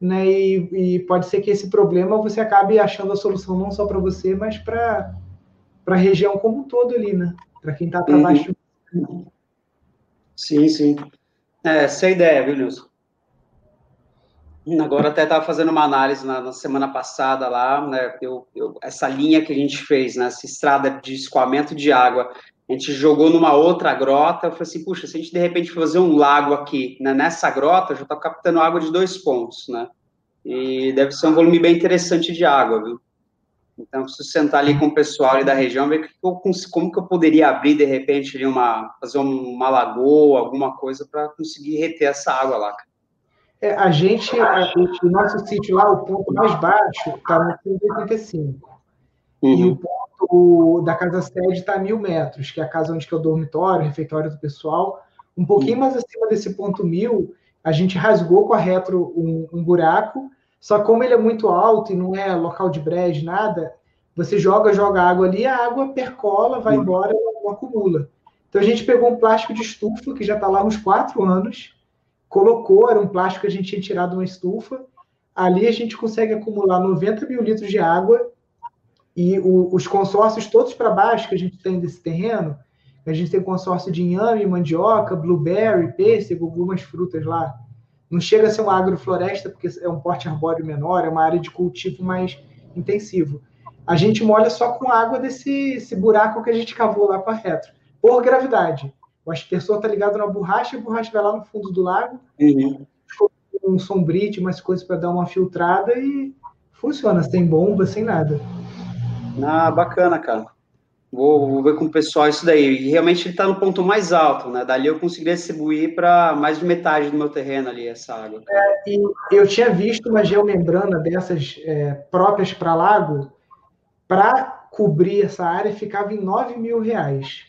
né? E, e, pode ser que esse problema você acabe achando a solução não só para você, mas para a região como um todo ali, né? Para quem está para uhum. Sim, sim. É, essa a ideia, viu, Nilson? Agora até estava fazendo uma análise na, na, semana passada lá, né? Eu, eu, essa linha que a gente fez, né? Essa estrada de escoamento de água, a gente jogou numa outra grota. Eu falei assim, puxa, se a gente de repente fazer um lago aqui, né? Nessa grota, já está captando água de dois pontos, né? E deve ser um volume bem interessante de água, viu? Então, preciso sentar ali com o pessoal ali da região, ver como que eu poderia abrir, de repente, ali uma, fazer uma lagoa, alguma coisa, para conseguir reter essa água lá. É, a gente, a, o nosso sítio lá, o ponto mais baixo está no 185. Uhum. E o ponto da casa sede está a mil metros, que é a casa onde que é o dormitório, o refeitório do pessoal. Um pouquinho uhum. mais acima desse ponto mil, a gente rasgou com a retro um, um buraco só como ele é muito alto e não é local de brejo, nada, você joga, joga água ali, a água percola, vai embora e não acumula. Então a gente pegou um plástico de estufa, que já está lá uns quatro anos, colocou, era um plástico que a gente tinha tirado uma estufa, ali a gente consegue acumular 90 mil litros de água e o, os consórcios todos para baixo que a gente tem desse terreno, a gente tem consórcio de inhame, mandioca, blueberry, pêssego, algumas frutas lá. Não chega a ser uma agrofloresta, porque é um porte arbóreo menor, é uma área de cultivo mais intensivo. A gente molha só com água desse buraco que a gente cavou lá para retro, por gravidade. O aspersor está ligado na borracha, e a borracha vai lá no fundo do lago, uhum. um sombrite, umas coisas para dar uma filtrada e funciona, sem bomba, sem nada. Ah, bacana, cara. Vou, vou, ver com o pessoal isso daí. E realmente ele está no ponto mais alto, né? Dali eu conseguiria distribuir para mais de metade do meu terreno ali, essa água. É, eu tinha visto uma geomembrana dessas é, próprias para lago, para cobrir essa área ficava em 9 mil reais.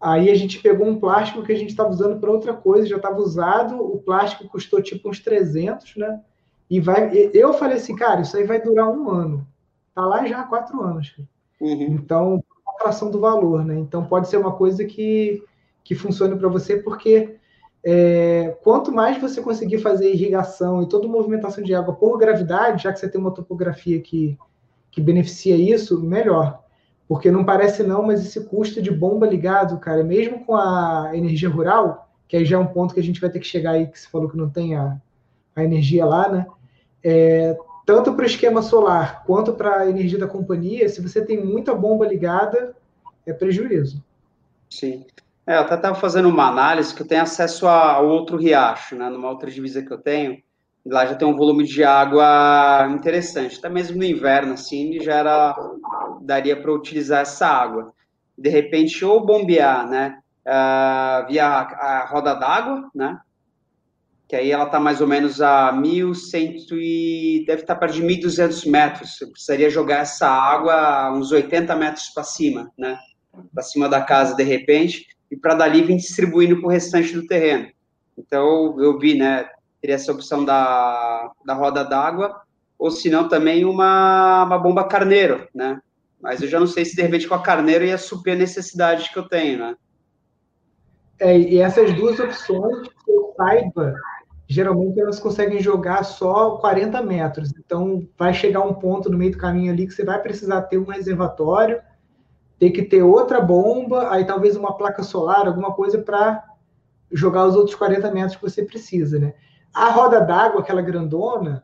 Aí a gente pegou um plástico que a gente estava usando para outra coisa, já estava usado, o plástico custou tipo uns 300, né? E vai, eu falei assim, cara, isso aí vai durar um ano. Tá lá já há quatro anos. Cara. Uhum. Então, a fração do valor, né? Então, pode ser uma coisa que, que funcione para você, porque é, quanto mais você conseguir fazer irrigação e toda movimentação de água por gravidade, já que você tem uma topografia que, que beneficia isso, melhor. Porque não parece não, mas esse custo de bomba ligado, cara, mesmo com a energia rural, que aí já é um ponto que a gente vai ter que chegar aí, que você falou que não tem a, a energia lá, né? É, tanto para o esquema solar quanto para a energia da companhia, se você tem muita bomba ligada, é prejuízo. Sim. É, eu até estava fazendo uma análise que eu tenho acesso a outro riacho, né, numa outra divisa que eu tenho, lá já tem um volume de água interessante, até mesmo no inverno, assim, já era, daria para utilizar essa água. De repente, ou bombear, né, uh, via a, roda d'água, né, que aí ela está mais ou menos a 1.100 e deve estar tá perto de 1.200 metros. Eu precisaria jogar essa água uns 80 metros para cima, né? Para cima da casa, de repente, e para dali vir distribuindo para o restante do terreno. Então, eu vi, né? Teria essa opção da, da roda d'água, ou se não, também uma, uma bomba carneiro, né? Mas eu já não sei se de repente com a carneiro ia suprir a necessidade que eu tenho, né? É, e essas duas opções, que eu saiba, geralmente elas conseguem jogar só 40 metros. Então, vai chegar um ponto no meio do caminho ali que você vai precisar ter um reservatório, ter que ter outra bomba, aí talvez uma placa solar, alguma coisa para jogar os outros 40 metros que você precisa, né? A roda d'água, aquela grandona,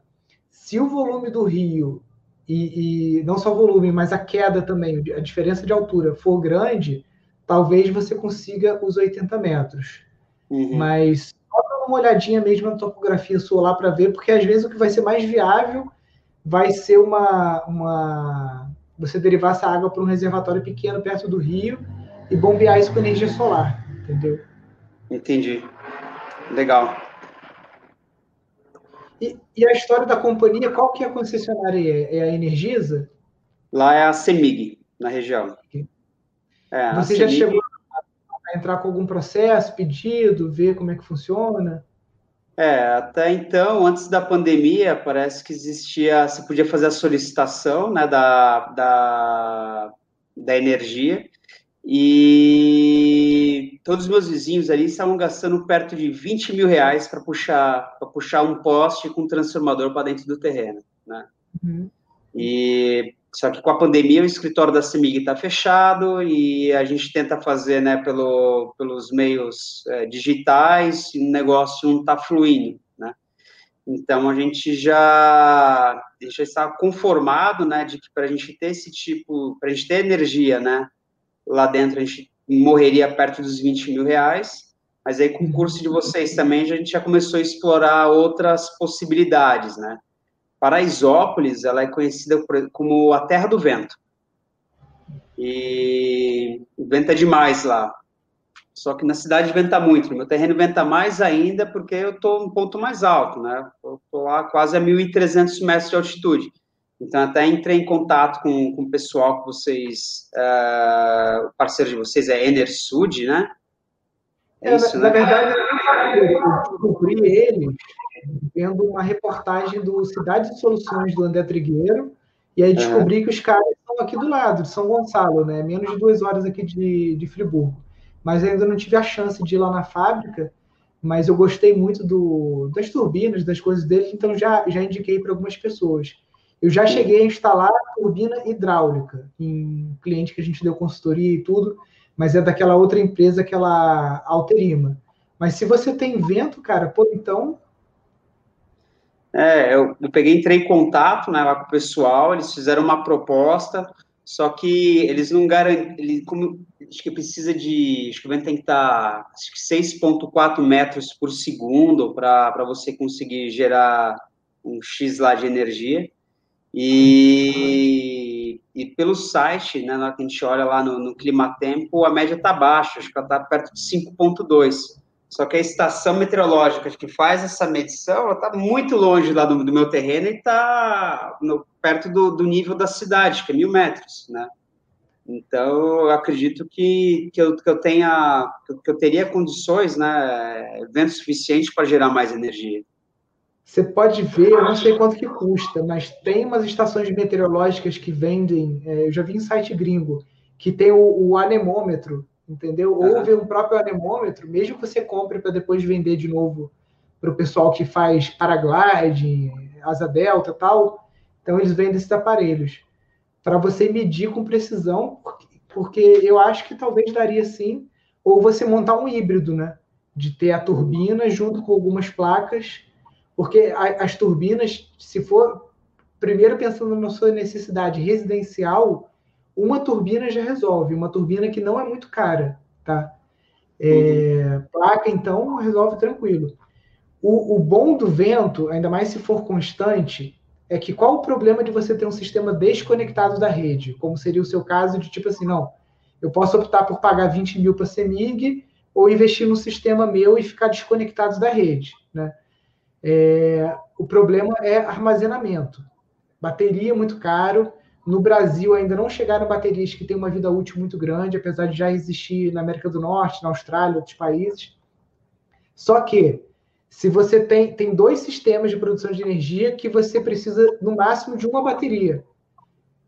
se o volume do rio e, e, não só o volume, mas a queda também, a diferença de altura for grande, talvez você consiga os 80 metros. Uhum. Mas uma olhadinha mesmo na topografia solar para ver, porque às vezes o que vai ser mais viável vai ser uma, uma você derivar essa água para um reservatório pequeno perto do rio e bombear isso com energia solar, entendeu? Entendi. Legal. E, e a história da companhia, qual que é a concessionária? É, é a Energisa? Lá é a Semig, na região. É, Você já chegou entrar com algum processo, pedido, ver como é que funciona? É, até então, antes da pandemia, parece que existia, você podia fazer a solicitação, né, da, da, da energia, e todos os meus vizinhos ali estavam gastando perto de 20 mil reais para puxar, puxar um poste com um transformador para dentro do terreno, né? Uhum. E só que com a pandemia o escritório da CEMIG está fechado e a gente tenta fazer né, pelo, pelos meios é, digitais e o negócio não está fluindo. Né? Então a gente já, já está conformado né, de que para a gente ter esse tipo, para a gente ter energia né, lá dentro, a gente morreria perto dos 20 mil reais. Mas aí com o curso de vocês também a gente já começou a explorar outras possibilidades, né? Paraisópolis, ela é conhecida como a terra do vento. E venta demais lá. Só que na cidade venta muito, no meu terreno venta mais ainda porque eu estou um ponto mais alto, né? Eu estou lá quase a 1.300 metros de altitude. Então, até entrei em contato com, com o pessoal que vocês, uh, o parceiro de vocês é Enersud, né? É, é isso, na, né? na verdade, eu descobri ele vendo uma reportagem do Cidade de Soluções do André Trigueiro, e aí descobri uhum. que os caras estão aqui do lado, de São Gonçalo, né? Menos de duas horas aqui de, de Friburgo. Mas ainda não tive a chance de ir lá na fábrica, mas eu gostei muito do, das turbinas, das coisas dele, então já, já indiquei para algumas pessoas. Eu já cheguei a instalar turbina hidráulica em cliente que a gente deu consultoria e tudo, mas é daquela outra empresa, aquela Alterima. Mas se você tem vento, cara, pô, então é, eu, eu peguei, entrei em contato né, lá com o pessoal, eles fizeram uma proposta, só que eles não garantem, como acho que precisa de, acho que vai ter que estar 6.4 metros por segundo para você conseguir gerar um X lá de energia. E, e pelo site, né, que a gente olha lá no, no Climatempo, a média está baixa, acho que ela está perto de 5.2. Só que a estação meteorológica que faz essa medição, está muito longe lá do, do meu terreno e está perto do, do, nível da cidade, que é mil metros, né? Então, eu acredito que, que, eu, que eu tenha, que eu teria condições, né, vento suficiente para gerar mais energia. Você pode ver, eu não sei quanto que custa, mas tem umas estações meteorológicas que vendem, é, eu já vi em site gringo, que tem o, o anemômetro, entendeu? Ou ver um próprio anemômetro, mesmo que você compre para depois vender de novo para o pessoal que faz paraglide, asa delta tal. Então, eles vendem esses aparelhos para você medir com precisão, porque eu acho que talvez daria sim, ou você montar um híbrido, né? De ter a turbina junto com algumas placas, porque as turbinas, se for primeiro pensando na sua necessidade residencial, uma turbina já resolve, uma turbina que não é muito cara, tá? É. Placa, então, resolve tranquilo. O, o, bom do vento, ainda mais se for constante, é que qual o problema de você ter um sistema desconectado da rede? Como seria o seu caso de tipo assim, não, eu posso optar por pagar 20 mil para CEMIG ou investir no sistema meu e ficar desconectado da rede, né? É, o problema é armazenamento. Bateria é muito caro. No Brasil ainda não chegaram baterias que têm uma vida útil muito grande, apesar de já existir na América do Norte, na Austrália, outros países. Só que se você tem, tem dois sistemas de produção de energia que você precisa no máximo de uma bateria.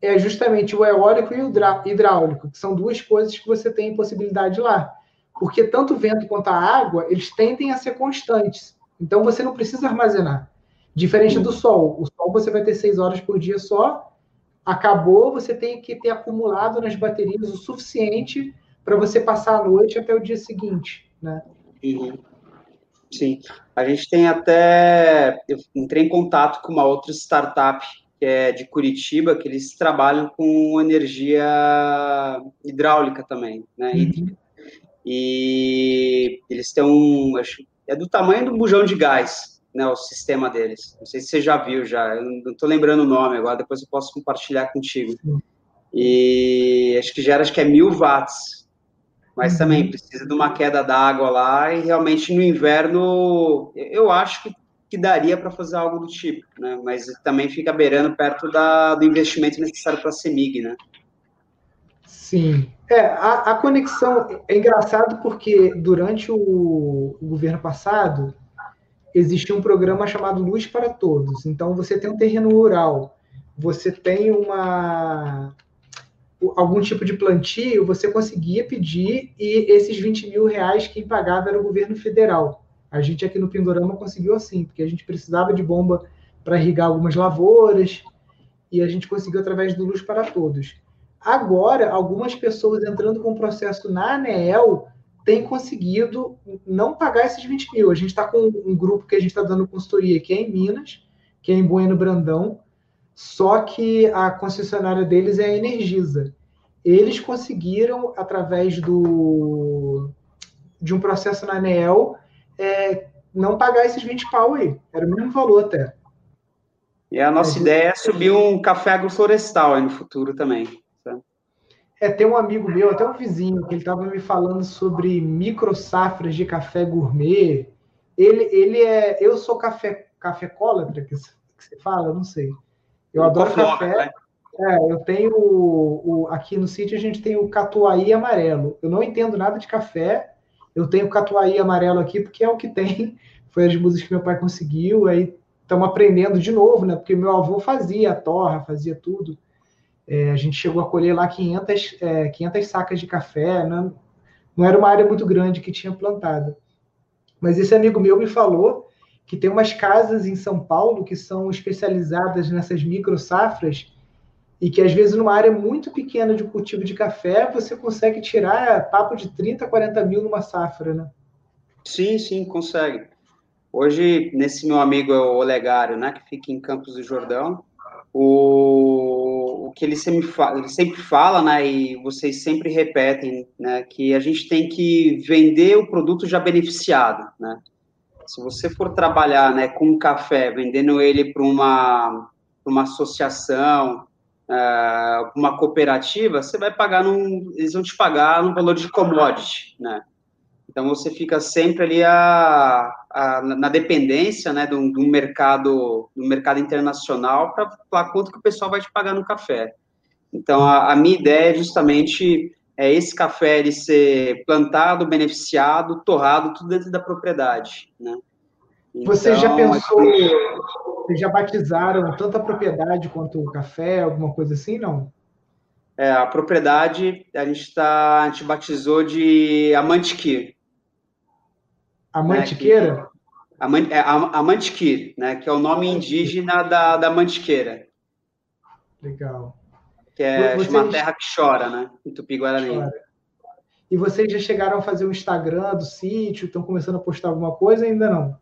É justamente o eólico e o hidráulico, que são duas coisas que você tem possibilidade lá. Porque tanto o vento quanto a água, eles tendem a ser constantes. Então você não precisa armazenar. Diferente do sol. O sol você vai ter seis horas por dia só. Acabou, você tem que ter acumulado nas baterias o suficiente para você passar a noite até o dia seguinte, né? Uhum. Sim. A gente tem até. Eu entrei em contato com uma outra startup que é de Curitiba, que eles trabalham com energia hidráulica também, né? Uhum. E eles têm um. Acho, é do tamanho do bujão de gás, né? O sistema deles. Não sei se você já viu já. Eu não estou lembrando o nome agora, depois eu posso compartilhar contigo. E acho que gera acho que é mil watts mas uhum. também precisa de uma queda d'água lá e realmente no inverno eu acho que, que daria para fazer algo do tipo, né? Mas também fica beirando perto da, do investimento necessário para a CEMIG, né? Sim. É, a, a, conexão é engraçado porque durante o, o governo passado existia um programa chamado Luz para Todos. Então você tem um terreno rural, você tem uma algum tipo de plantio, você conseguia pedir e esses 20 mil reais quem pagava era o governo federal. A gente aqui no Pindorama conseguiu assim, porque a gente precisava de bomba para irrigar algumas lavouras e a gente conseguiu através do Luz para Todos. Agora, algumas pessoas entrando com o processo na ANEEL têm conseguido não pagar esses 20 mil. A gente está com um grupo que a gente está dando consultoria que é em Minas, que é em Bueno Brandão, só que a concessionária deles é a Energisa. Eles conseguiram, através do, de um processo na ANEEL, é, não pagar esses 20 pau aí. Era o mesmo valor até. E a nossa é, ideia é subir um café agroflorestal aí no futuro também. É, tem um amigo meu, até um vizinho, que ele estava me falando sobre micro safras de café gourmet. Ele, ele é. Eu sou café, café cólatra, que, que você fala, não sei. Eu adoro café. Né? É, eu tenho o, o, aqui no sítio a gente tem o catuaí amarelo. Eu não entendo nada de café. Eu tenho o catuaí amarelo aqui porque é o que tem. Foi as músicas que meu pai conseguiu. Aí estamos aprendendo de novo, né? Porque meu avô fazia a torra, fazia tudo. É, a gente chegou a colher lá 500, é, 500 sacas de café. Né? não era uma área muito grande que tinha plantado. Mas esse amigo meu me falou que tem umas casas em São Paulo que são especializadas nessas micro safras e que às vezes numa área muito pequena de cultivo de café você consegue tirar papo de 30, 40 mil numa safra, né? Sim, sim, consegue. Hoje, nesse meu amigo é o Olegário, né, que fica em Campos do Jordão, o que ele sempre, fala, ele sempre fala, né, e vocês sempre repetem, né, que a gente tem que vender o produto já beneficiado, né? Se você for trabalhar né, com café, vendendo ele para uma, uma associação, uh, uma cooperativa, você vai pagar num, eles vão te pagar no valor de commodity, né? Então você fica sempre ali a, a na dependência, né, do, do mercado, do mercado internacional para falar quanto que o pessoal vai te pagar no café. Então a, a minha ideia é justamente é esse café ele ser plantado, beneficiado, torrado, tudo dentro da propriedade, né? Então, Você já então, pensou, vocês já batizaram tanto a propriedade quanto o café, alguma coisa assim, não? É, a propriedade a gente tá, a gente batizou de Amantiquir. Amantiqueira? Né, que, é, Amantiquir, né, que é o nome indígena da, da mantiqueira. Legal que é vocês... uma terra que chora, né? Em Tupi-Guarani. E vocês já chegaram a fazer o um Instagram do sítio? Estão começando a postar alguma coisa? Ainda não?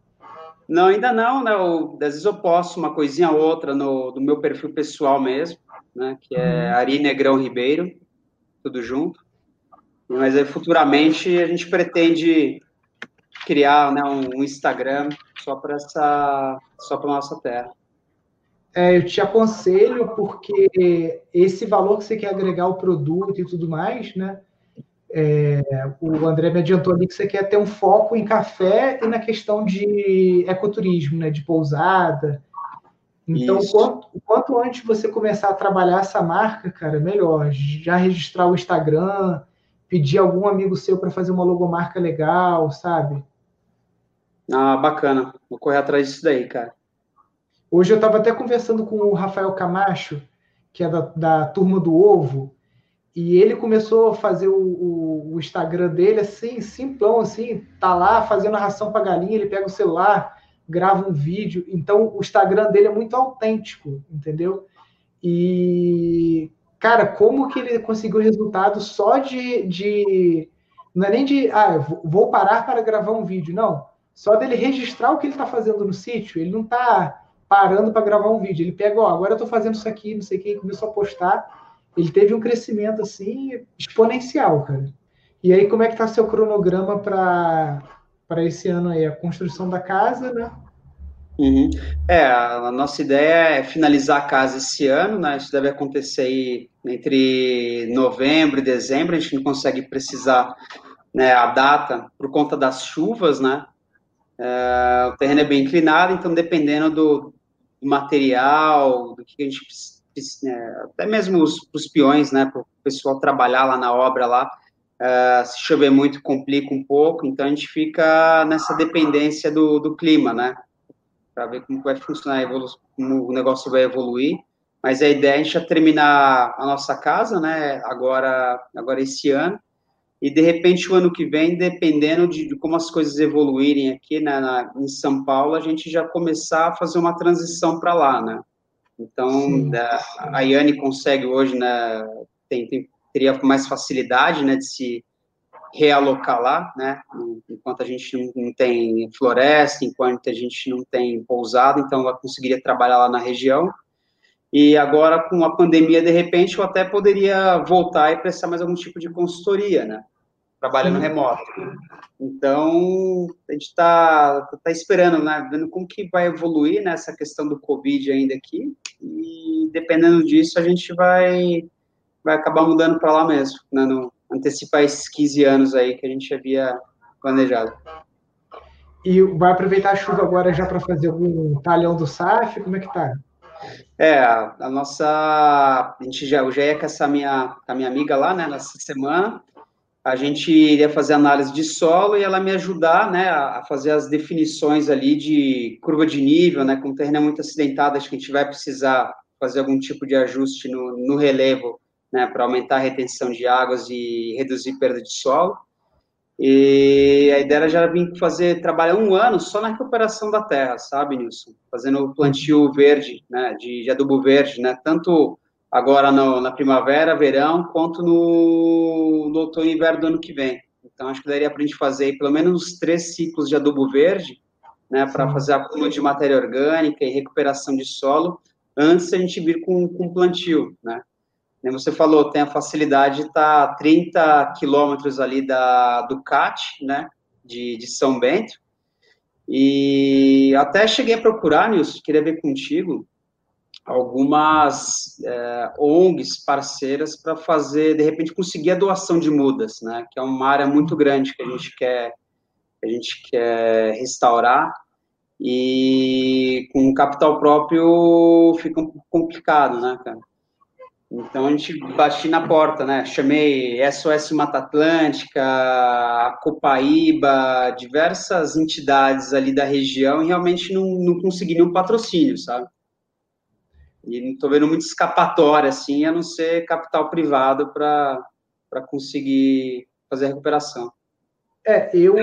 Não, ainda não, né? Eu, às vezes eu posto uma coisinha ou outra no, do meu perfil pessoal mesmo, né? Que é uhum. Ari Negrão Ribeiro, tudo junto. Mas aí futuramente a gente pretende criar né, um, Instagram só para essa, só para nossa terra é, eu te aconselho porque esse valor que você quer agregar ao produto e tudo mais, né? É, o André me adiantou ali que você quer ter um foco em café e na questão de ecoturismo, né, de pousada. Então, quanto, quanto antes você começar a trabalhar essa marca, cara, melhor. Já registrar o Instagram, pedir algum amigo seu para fazer uma logomarca legal, sabe? Ah, bacana. Vou correr atrás disso daí, cara. Hoje eu estava até conversando com o Rafael Camacho, que é da, da turma do Ovo, e ele começou a fazer o, o, o, Instagram dele assim, simplão, assim, tá lá fazendo ração para galinha, ele pega o celular, grava um vídeo. Então o Instagram dele é muito autêntico, entendeu? E, cara, como que ele conseguiu resultado só de. de não é nem de, ah, vou parar para gravar um vídeo, não. Só dele registrar o que ele está fazendo no sítio, ele não está parando para gravar um vídeo. Ele pega, ó, agora eu estou fazendo isso aqui, não sei o começou a postar ele teve um crescimento assim exponencial, cara. E aí, como é que está seu cronograma para esse ano aí? A construção da casa, né? Uhum. É, a nossa ideia é finalizar a casa esse ano, né? Isso deve acontecer aí entre novembro e dezembro. A gente não consegue precisar né, a data por conta das chuvas, né? É, o terreno é bem inclinado, então dependendo do material, do que a gente precisa é, até mesmo os, os peões, né, para o pessoal trabalhar lá na obra lá, uh, se chover muito complica um pouco, então a gente fica nessa dependência do, do clima, né, para ver como vai funcionar, como o negócio vai evoluir, mas a ideia é a gente já terminar a nossa casa, né, agora, agora esse ano, e de repente o ano que vem, dependendo de, de como as coisas evoluírem aqui né, na, em São Paulo, a gente já começar a fazer uma transição para lá, né, então, da, a Yane consegue hoje, né, tem, tem, teria mais facilidade, né, de se realocar lá, né, enquanto a gente não, não tem floresta, enquanto a gente não tem pousada, então ela conseguiria trabalhar lá na região. E agora, com a pandemia, de repente, eu até poderia voltar e prestar mais algum tipo de consultoria, né, trabalhando remoto. Então, a gente está tá esperando, né, vendo como que vai evoluir nessa né, questão do Covid ainda aqui, e dependendo disso, a gente vai, vai acabar mudando para lá mesmo, né, no, antecipar esses 15 anos aí que a gente havia planejado. E vai aproveitar a chuva agora já para fazer algum talhão do SAF? Como é que tá? É, a nossa. A gente já, eu já ia com essa minha, a minha amiga lá, né, nessa semana a gente iria fazer análise de solo e ela me ajudar, né, a fazer as definições ali de curva de nível, né, com terreno muito acidentado, acho que a gente vai precisar fazer algum tipo de ajuste no, no relevo, né, para aumentar a retenção de águas e reduzir perda de solo. E a ideia era já vir fazer, trabalhar um ano só na recuperação da terra, sabe, Nilson? Fazendo o plantio verde, né, de, de adubo verde, né, tanto agora no, na primavera, verão, quanto no, no outono e inverno do ano que vem. Então, acho que daria para a gente fazer pelo menos uns três ciclos de adubo verde, né, para fazer acúmulo de matéria orgânica e recuperação de solo, antes a gente vir com, com plantio, né. Como você falou, tem a facilidade de estar tá 30 quilômetros ali da, do CAT, né, de, de São Bento, e até cheguei a procurar, Nilson, queria ver contigo, algumas é, ONGs parceiras para fazer, de repente, conseguir a doação de mudas, né? Que é uma área muito grande que a gente quer, a gente quer restaurar e com capital próprio fica um pouco complicado, né, cara? Então a gente bati na porta, né? Chamei SOS Mata Atlântica, Copaíba, diversas entidades ali da região e realmente não, não consegui nenhum patrocínio, sabe? E não estou vendo muito escapatória, assim, a não ser capital privado para conseguir fazer a recuperação. É, eu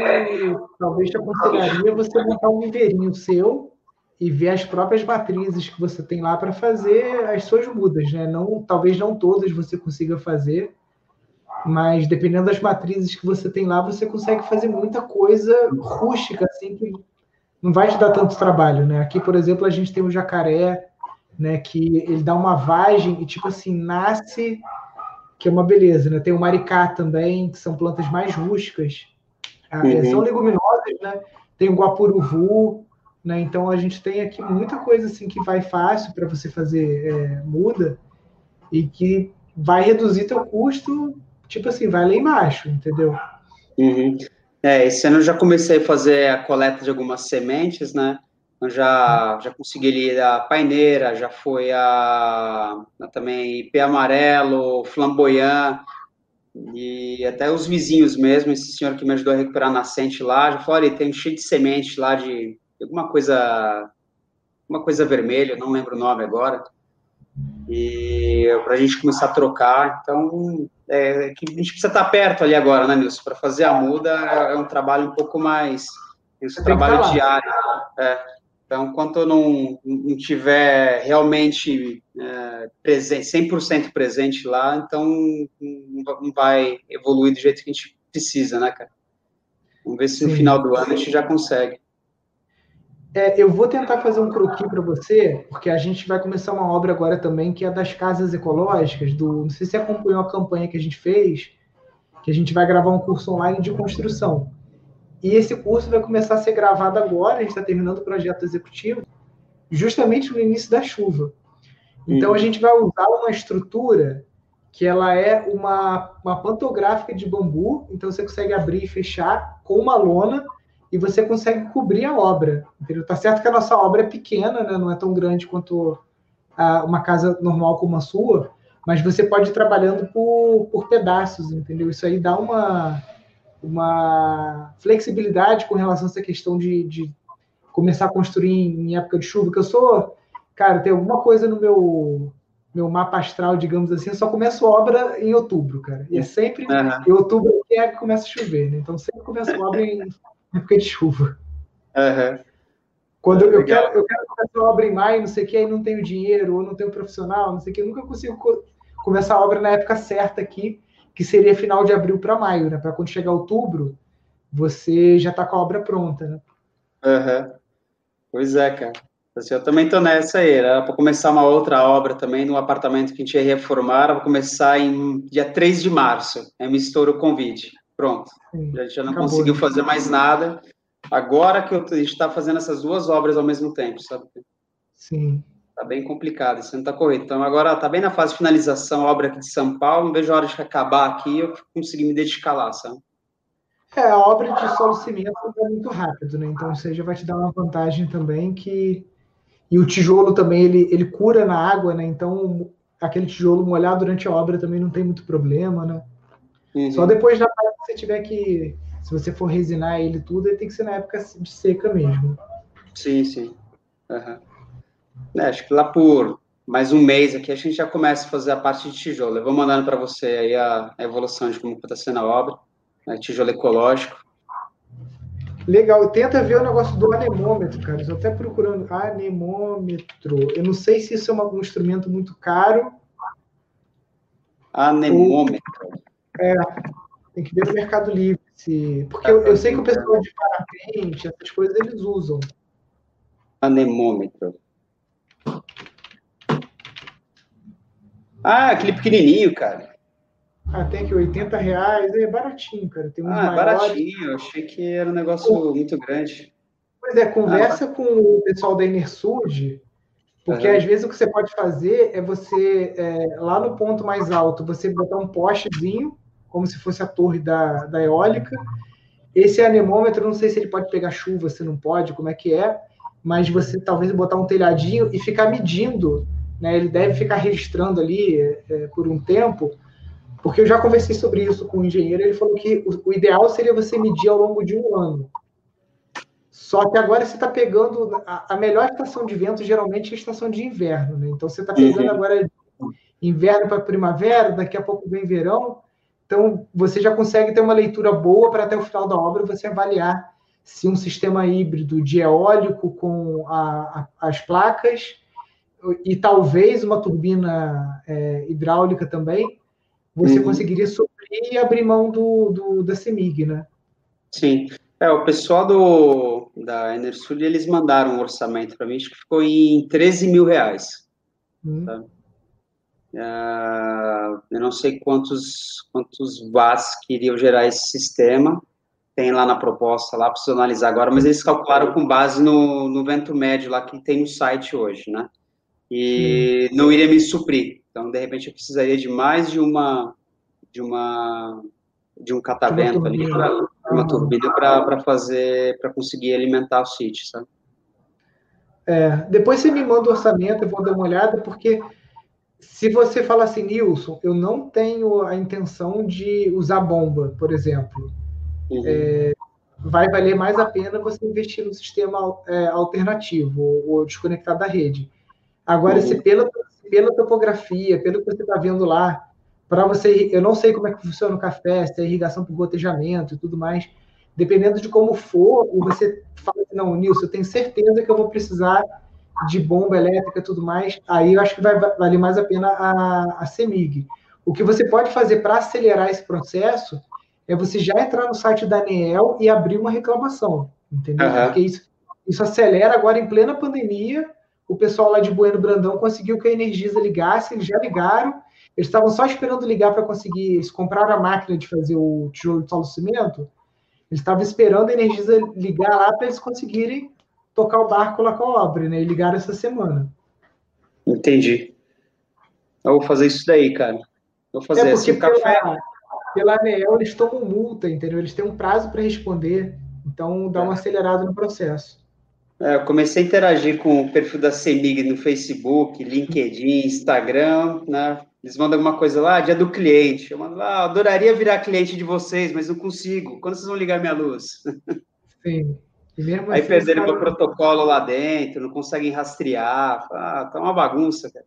talvez te aconselharia você montar um viveirinho seu e ver as próprias matrizes que você tem lá para fazer as suas mudas, né? Não, talvez não todas você consiga fazer, mas dependendo das matrizes que você tem lá, você consegue fazer muita coisa rústica, assim, que não vai te dar tanto trabalho, né? Aqui, por exemplo, a gente tem o jacaré, né? Que ele dá uma vagem e, tipo assim, nasce, que é uma beleza, né? Tem o maricá também, que são plantas mais rústicas. Ah, é, uhum. São leguminosas, né? Tem o guapuruvu, né? Então a gente tem aqui muita coisa assim que vai fácil para você fazer é, muda e que vai reduzir teu custo tipo assim, vai lá embaixo, entendeu? Uhum. É, esse ano eu já comecei a fazer a coleta de algumas sementes, né? Eu já, já consegui ali a paineira, já foi a, a também IP amarelo, flamboyant, e até os vizinhos mesmo, esse senhor que me ajudou a recuperar a nascente lá, já falou, olha, tem cheio de semente lá de alguma coisa, uma coisa vermelha, não lembro o nome agora, e para a gente começar a trocar, então, é, que a gente precisa estar perto ali agora, né, Nilson, para fazer a muda é um trabalho um pouco mais, um trabalho diário, é, então, enquanto eu não, não tiver realmente é, presente, 100% presente lá, então não vai evoluir do jeito que a gente precisa, né, cara? Vamos ver se Sim. no final do ano a gente já consegue. É, eu vou tentar fazer um croquis para você, porque a gente vai começar uma obra agora também, que é das casas ecológicas, do, não sei se você acompanhou a campanha que a gente fez, que a gente vai gravar um curso online de construção. E esse curso vai começar a ser gravado agora, a gente está terminando o projeto executivo, justamente no início da chuva. Então uhum. a gente vai usar uma estrutura que ela é uma, uma pantográfica de bambu, então você consegue abrir e fechar com uma lona e você consegue cobrir a obra. Entendeu? Tá certo que a nossa obra é pequena, né? não é tão grande quanto a, uma casa normal como a sua, mas você pode ir trabalhando por, por pedaços, entendeu? Isso aí dá uma, uma flexibilidade com relação a essa questão de, de começar a construir em época de chuva, que eu sou, cara, tem alguma coisa no meu meu mapa astral, digamos assim, eu só começo obra em outubro, cara. E é sempre uhum. em outubro que é que começa a chover, né? Então sempre começo obra em época de chuva. Uhum. Quando é, eu, quero, eu quero começar a obra em maio, não sei o que, aí não tenho dinheiro, ou não tenho profissional, não sei o que, eu nunca consigo co começar a obra na época certa aqui, que seria final de abril para maio, né? Para quando chegar outubro, você já está com a obra pronta, né? Uhum. Pois é, cara. Eu também estou nessa aí. Era para começar uma outra obra também, no apartamento que a gente ia reformar. Vou começar em dia 3 de março. Aí me estourou o convite. Pronto. Sim, a gente já não acabou, conseguiu né? fazer mais nada. Agora que eu, a gente está fazendo essas duas obras ao mesmo tempo, sabe? Sim. Tá bem complicado, isso não está correto. Então, agora tá bem na fase de finalização, a obra aqui de São Paulo, não vejo a hora de acabar aqui eu conseguir me dedicar lá, sabe? É, a obra de solo cimento é muito rápido, né? Então, isso aí já vai te dar uma vantagem também que... E o tijolo também, ele, ele cura na água, né? Então, aquele tijolo molhar durante a obra também não tem muito problema, né? Uhum. Só depois da parte que você tiver que... Se você for resinar ele tudo, ele tem que ser na época de seca mesmo. Sim, sim. Uhum. É, acho que lá por mais um mês aqui a gente já começa a fazer a parte de tijolo. Eu vou mandando para você aí a, a, evolução de como está sendo a obra, né, tijolo ecológico. Legal, tenta ver o negócio do anemômetro, cara. Estou até procurando anemômetro. Eu não sei se isso é um instrumento muito caro. Anemômetro. Ou... É, tem que ver no Mercado Livre. Se... Porque eu, eu sei que o pessoal de parapente, essas coisas, eles usam. Anemômetro. Ah, aquele pequenininho, cara. Ah, tem aqui 80 reais, é baratinho, cara. Tem uns ah, baratinho, eu achei que era um negócio muito grande. Pois é, conversa ah, com o pessoal da Enersud, porque uhum. às vezes o que você pode fazer é você, é, lá no ponto mais alto, você botar um postezinho, como se fosse a torre da, da eólica. Esse anemômetro, não sei se ele pode pegar chuva, se não pode, como é que é mas você talvez botar um telhadinho e ficar medindo, né? Ele deve ficar registrando ali é, por um tempo, porque eu já conversei sobre isso com o engenheiro, ele falou que o, o ideal seria você medir ao longo de um ano. Só que agora você está pegando a, a, melhor estação de vento geralmente é a estação de inverno, né? Então você está pegando uhum. agora inverno para primavera, daqui a pouco vem verão, então você já consegue ter uma leitura boa para até o final da obra você avaliar se um sistema híbrido de eólico com a, a, as placas e talvez uma turbina é, hidráulica também, você uhum. conseguiria suprir e abrir mão do, do, da CEMIG, né? Sim. É, o pessoal do, da Enersul, eles mandaram um orçamento para mim, acho que ficou em 13 mil reais. Uhum. Tá? Uh, eu não sei quantos, quantos watts que iriam gerar esse sistema, tem lá na proposta, lá preciso analisar agora, mas eles calcularam com base no, no vento médio lá que tem no site hoje, né? E hum. não iria me suprir. Então, de repente, eu precisaria de mais de uma de uma de um catavento ali, pra, uma turbina para fazer, para conseguir alimentar o sítio, sabe? É, depois você me manda o orçamento, eu vou dar uma olhada, porque se você fala assim, Nilson, eu não tenho a intenção de usar bomba, por exemplo, uhum. é, vai valer mais a pena você investir no sistema é, alternativo ou, ou desconectar da rede. Agora, uhum. se pela, pela topografia, pelo que você está vendo lá, para você, eu não sei como é que funciona o café, se é irrigação por gotejamento e tudo mais, dependendo de como for, você fala assim, não, Nilson, eu tenho certeza que eu vou precisar de bomba elétrica e tudo mais, aí eu acho que vai valer mais a pena a, a CEMIG. O que você pode fazer para acelerar esse processo é você já entrar no site da ANEEL e abrir uma reclamação, entendeu? Uhum. Porque isso, isso acelera agora em plena pandemia, o pessoal lá de Bueno Brandão conseguiu que a Energisa ligasse, eles já ligaram, eles estavam só esperando ligar para conseguir, eles compraram a máquina de fazer o tijolo de solo cimento, eles estavam esperando a Energisa ligar lá para eles conseguirem tocar o barco lá com a obra, né? E ligaram essa semana. Entendi. Eu vou fazer isso daí, cara. Vou fazer é assim, o café. Pela, pela ANEEL, eles tomam multa, entendeu? Eles têm um prazo para responder. Então, dá uma acelerada no processo. É, eu comecei a interagir com o perfil da CEMIG no Facebook, LinkedIn, Instagram, né? Eles mandam alguma coisa lá, dia do cliente. Eu mando lá, ah, adoraria virar cliente de vocês, mas não consigo. Quando vocês vão ligar minha luz? Sim. Aí assim, perderam cara... meu protocolo lá dentro, não conseguem rastrear. Ah, tá uma bagunça, cara.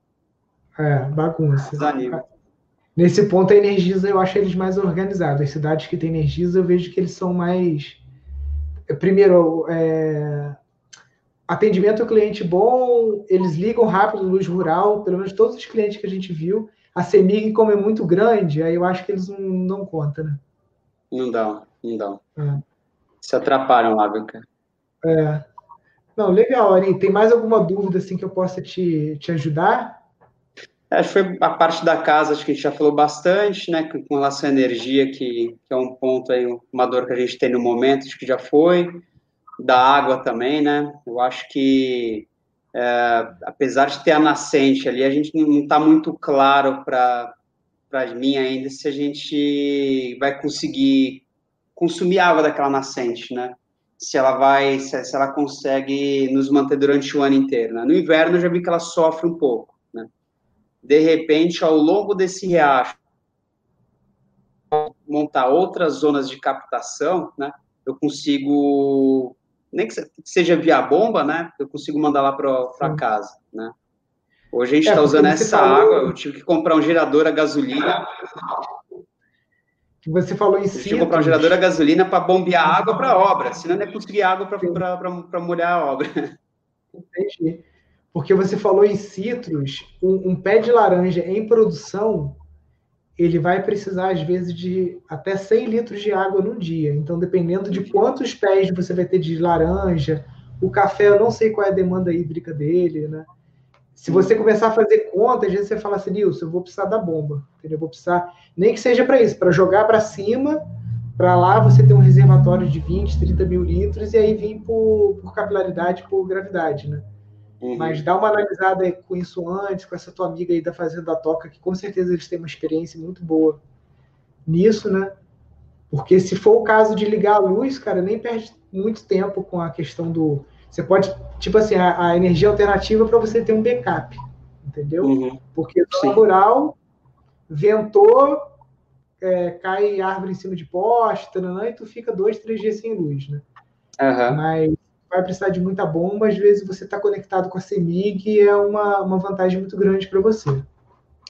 É, bagunça. Desanima. Nesse ponto, a Energisa, eu acho eles mais organizados. As cidades que têm Energisa, eu vejo que eles são mais. Primeiro, é... atendimento ao cliente bom, eles ligam rápido luz rural, pelo menos todos os clientes que a gente viu. A CEMIG, como é muito grande, aí eu acho que eles não, não contam, né? Não dão, não dão. É. Se atrapalham lá, viu, cara? É. Não, legal, Ari. Tem mais alguma dúvida assim que eu possa te, te ajudar? Acho que foi a parte da casa, acho que a gente já falou bastante, né, com relação à energia, que, que é um ponto aí, uma dor que a gente tem no momento, acho que já foi, da água também, né, eu acho que, é, apesar de ter a nascente ali, a gente não está muito claro para mim ainda se a gente vai conseguir consumir água daquela nascente, né, se ela vai, se, se ela consegue nos manter durante o ano inteiro, né? No inverno eu já vi que ela sofre um pouco, né? De repente, ao longo desse riacho, montar outras zonas de captação, né? Eu consigo, nem que seja via bomba, né? Eu consigo mandar lá para casa, né? Hoje a gente está é, usando essa falou... água, eu tive que comprar um gerador a gasolina que você falou em si. comprar um gerador a gasolina para bombear água para a obra, senão não é conseguir água para molhar a obra. Entendi. Porque você falou em citros, um, um, pé de laranja em produção, ele vai precisar, às vezes, de até 100 litros de água num dia. Então, dependendo de quantos pés você vai ter de laranja, o café, eu não sei qual é a demanda hídrica dele, né? Se você começar a fazer conta, às vezes você fala assim, Nilson, eu vou precisar da bomba, entendeu? Eu vou precisar, nem que seja para isso, para jogar para cima, para lá você ter um reservatório de 20, 30 mil litros e aí vir por, por capilaridade, por gravidade, né? Uhum. Mas dá uma analisada com isso antes, com essa tua amiga aí da Fazenda Toca, que com certeza eles têm uma experiência muito boa nisso, né? Porque se for o caso de ligar a luz, cara, nem perde muito tempo com a questão do você pode, tipo assim, a, a energia alternativa para você ter um backup, entendeu? Uhum. Porque no rural, ventou, é, cai árvore em cima de poste, taranã, e tu fica dois, três dias sem luz, né? Uhum. Mas vai precisar de muita bomba, às vezes você está conectado com a CEMIG é uma, uma vantagem muito grande para você.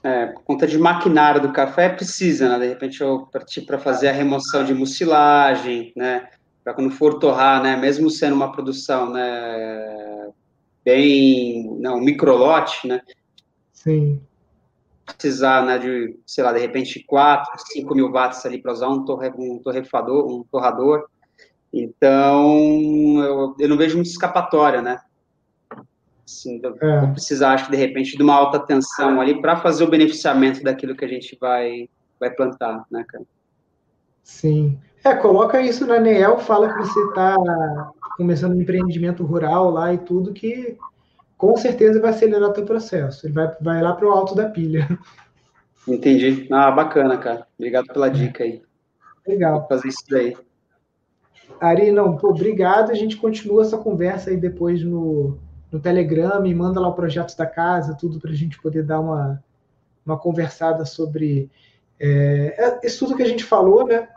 É, por conta de maquinário do café, precisa, né? De repente eu partir para fazer a remoção de mucilagem, né? Para quando for torrar, né, mesmo sendo uma produção, né, bem, não, microlote, né, Sim. precisar, né, de, sei lá, de repente 4, 5 mil watts ali para usar um, torre, um torrefador, um torrador, então eu, eu não vejo muita escapatória, né, assim, eu é. vou precisar, acho que de repente, de uma alta tensão ali para fazer o beneficiamento daquilo que a gente vai, vai plantar, né, cara. Sim. É, coloca isso na NEL, fala que você está começando um empreendimento rural lá e tudo, que com certeza vai acelerar o teu processo. Ele vai, vai lá para o alto da pilha. Entendi. Ah, bacana, cara. Obrigado pela dica aí. Legal. Vou fazer isso daí. Ari, não, pô, obrigado. A gente continua essa conversa aí depois no, no Telegram, e manda lá o projeto da casa, tudo para a gente poder dar uma, uma conversada sobre é, é, isso tudo que a gente falou, né?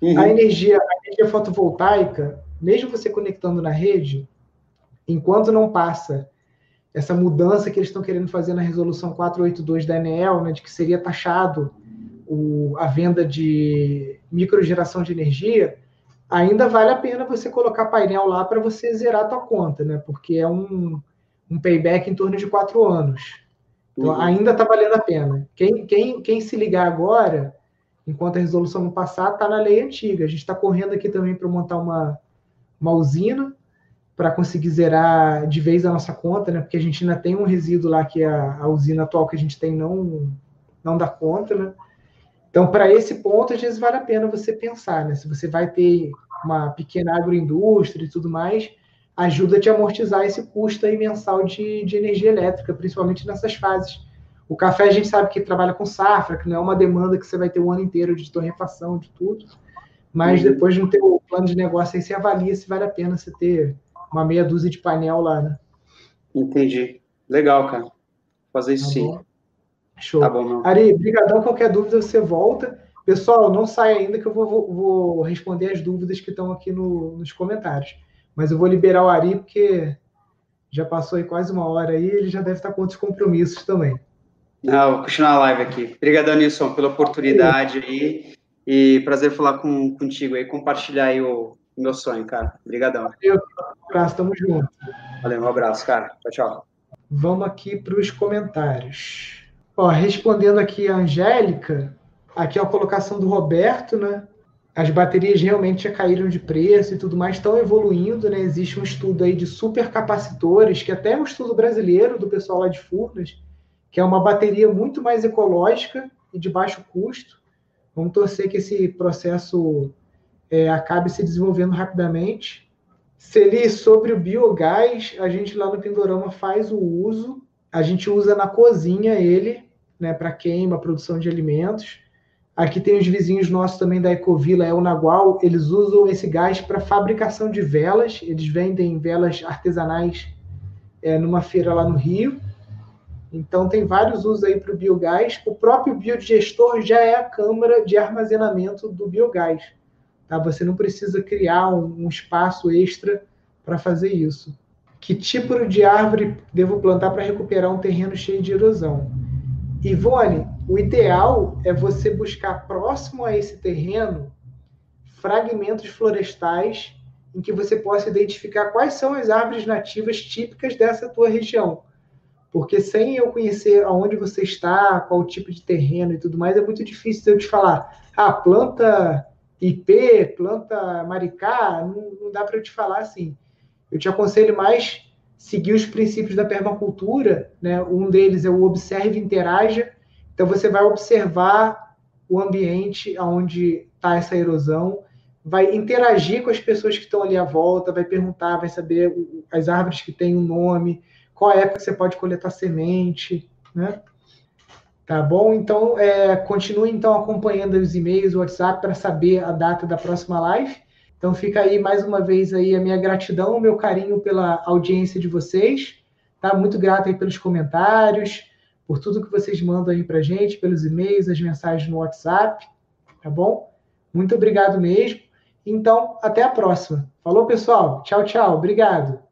Uhum. A energia, a energia fotovoltaica, mesmo você conectando na rede, enquanto não passa essa mudança que eles estão querendo fazer na resolução 482 da ANEEL, né, de que seria taxado o, a venda de microgeração de energia, ainda vale a pena você colocar painel lá para você zerar a tua conta, né? Porque é um, um payback em torno de quatro anos. Então, uhum. ainda está valendo a pena. Quem, quem, quem se ligar agora, enquanto a resolução não passar, está na lei antiga. A gente está correndo aqui também para montar uma, uma usina para conseguir zerar de vez a nossa conta, né? Porque a gente ainda tem um resíduo lá que a, a usina atual que a gente tem não, não dá conta, né? Então, para esse ponto, às vezes vale a pena você pensar, né? Se você vai ter uma pequena agroindústria e tudo mais, ajuda a te amortizar esse custo aí mensal de, de energia elétrica, principalmente nessas fases. O café a gente sabe que trabalha com safra, que não é uma demanda que você vai ter o ano inteiro de torrefação, de tudo. Mas uhum. depois no teu plano de negócio aí você avalia se vale a pena você ter uma meia dúzia de painel lá, né? Entendi. Legal, cara. Vou fazer isso tá sim. Show. Tá bom, Ari, brigadão. Qualquer dúvida você volta. Pessoal, não sai ainda que eu vou, vou, vou responder as dúvidas que estão aqui no, nos comentários. Mas eu vou liberar o Ari porque já passou aí quase uma hora aí, ele já deve estar com outros compromissos também. Não, vou continuar a live aqui. Obrigado, Nilson, pela oportunidade aí. E prazer falar com, contigo aí, compartilhar aí o, o meu sonho, cara. Obrigadão. Valeu, um abraço, tamo junto. Valeu, um abraço, cara. Tchau, tchau. Vamos aqui para os comentários. Ó, respondendo aqui a Angélica, aqui é a colocação do Roberto, né? As baterias realmente já caíram de preço e tudo mais, estão evoluindo, né? Existe um estudo aí de supercapacitores, que até é um estudo brasileiro do pessoal lá de Furnas, que é uma bateria muito mais ecológica e de baixo custo. Vamos torcer que esse processo é, acabe se desenvolvendo rapidamente. Celi, sobre o biogás, a gente lá no Pindorama faz o uso, a gente usa na cozinha ele, né, para queima, produção de alimentos. Aqui tem os vizinhos nossos também da Ecovila, é o Nagual, eles usam esse gás para fabricação de velas, eles vendem velas artesanais é, numa feira lá no Rio. Então tem vários usos aí para o biogás. O próprio biodigestor já é a câmara de armazenamento do biogás. Tá? Você não precisa criar um, um espaço extra para fazer isso. Que tipo de árvore devo plantar para recuperar um terreno cheio de erosão? Ivone, o ideal é você buscar próximo a esse terreno fragmentos florestais em que você possa identificar quais são as árvores nativas típicas dessa tua região. Porque sem eu conhecer aonde você está, qual tipo de terreno e tudo mais, é muito difícil eu te falar, ah, planta IP, planta maricá, não, não dá para eu te falar assim. Eu te aconselho mais seguir os princípios da permacultura, né? Um deles é o observe e interaja. Então você vai observar o ambiente onde está essa erosão, vai interagir com as pessoas que estão ali à volta, vai perguntar, vai saber as árvores que têm um nome, qual é época você pode coletar semente, né? Tá bom? Então, é, continue então acompanhando os e-mails, o WhatsApp para saber a data da próxima live. Então fica aí mais uma vez aí a minha gratidão, o meu carinho pela audiência de vocês. Tá? Muito grato aí pelos comentários, por tudo que vocês mandam aí para gente, pelos e-mails, as mensagens no WhatsApp. Tá bom? Muito obrigado mesmo. Então, até a próxima. Falou, pessoal. Tchau, tchau. Obrigado.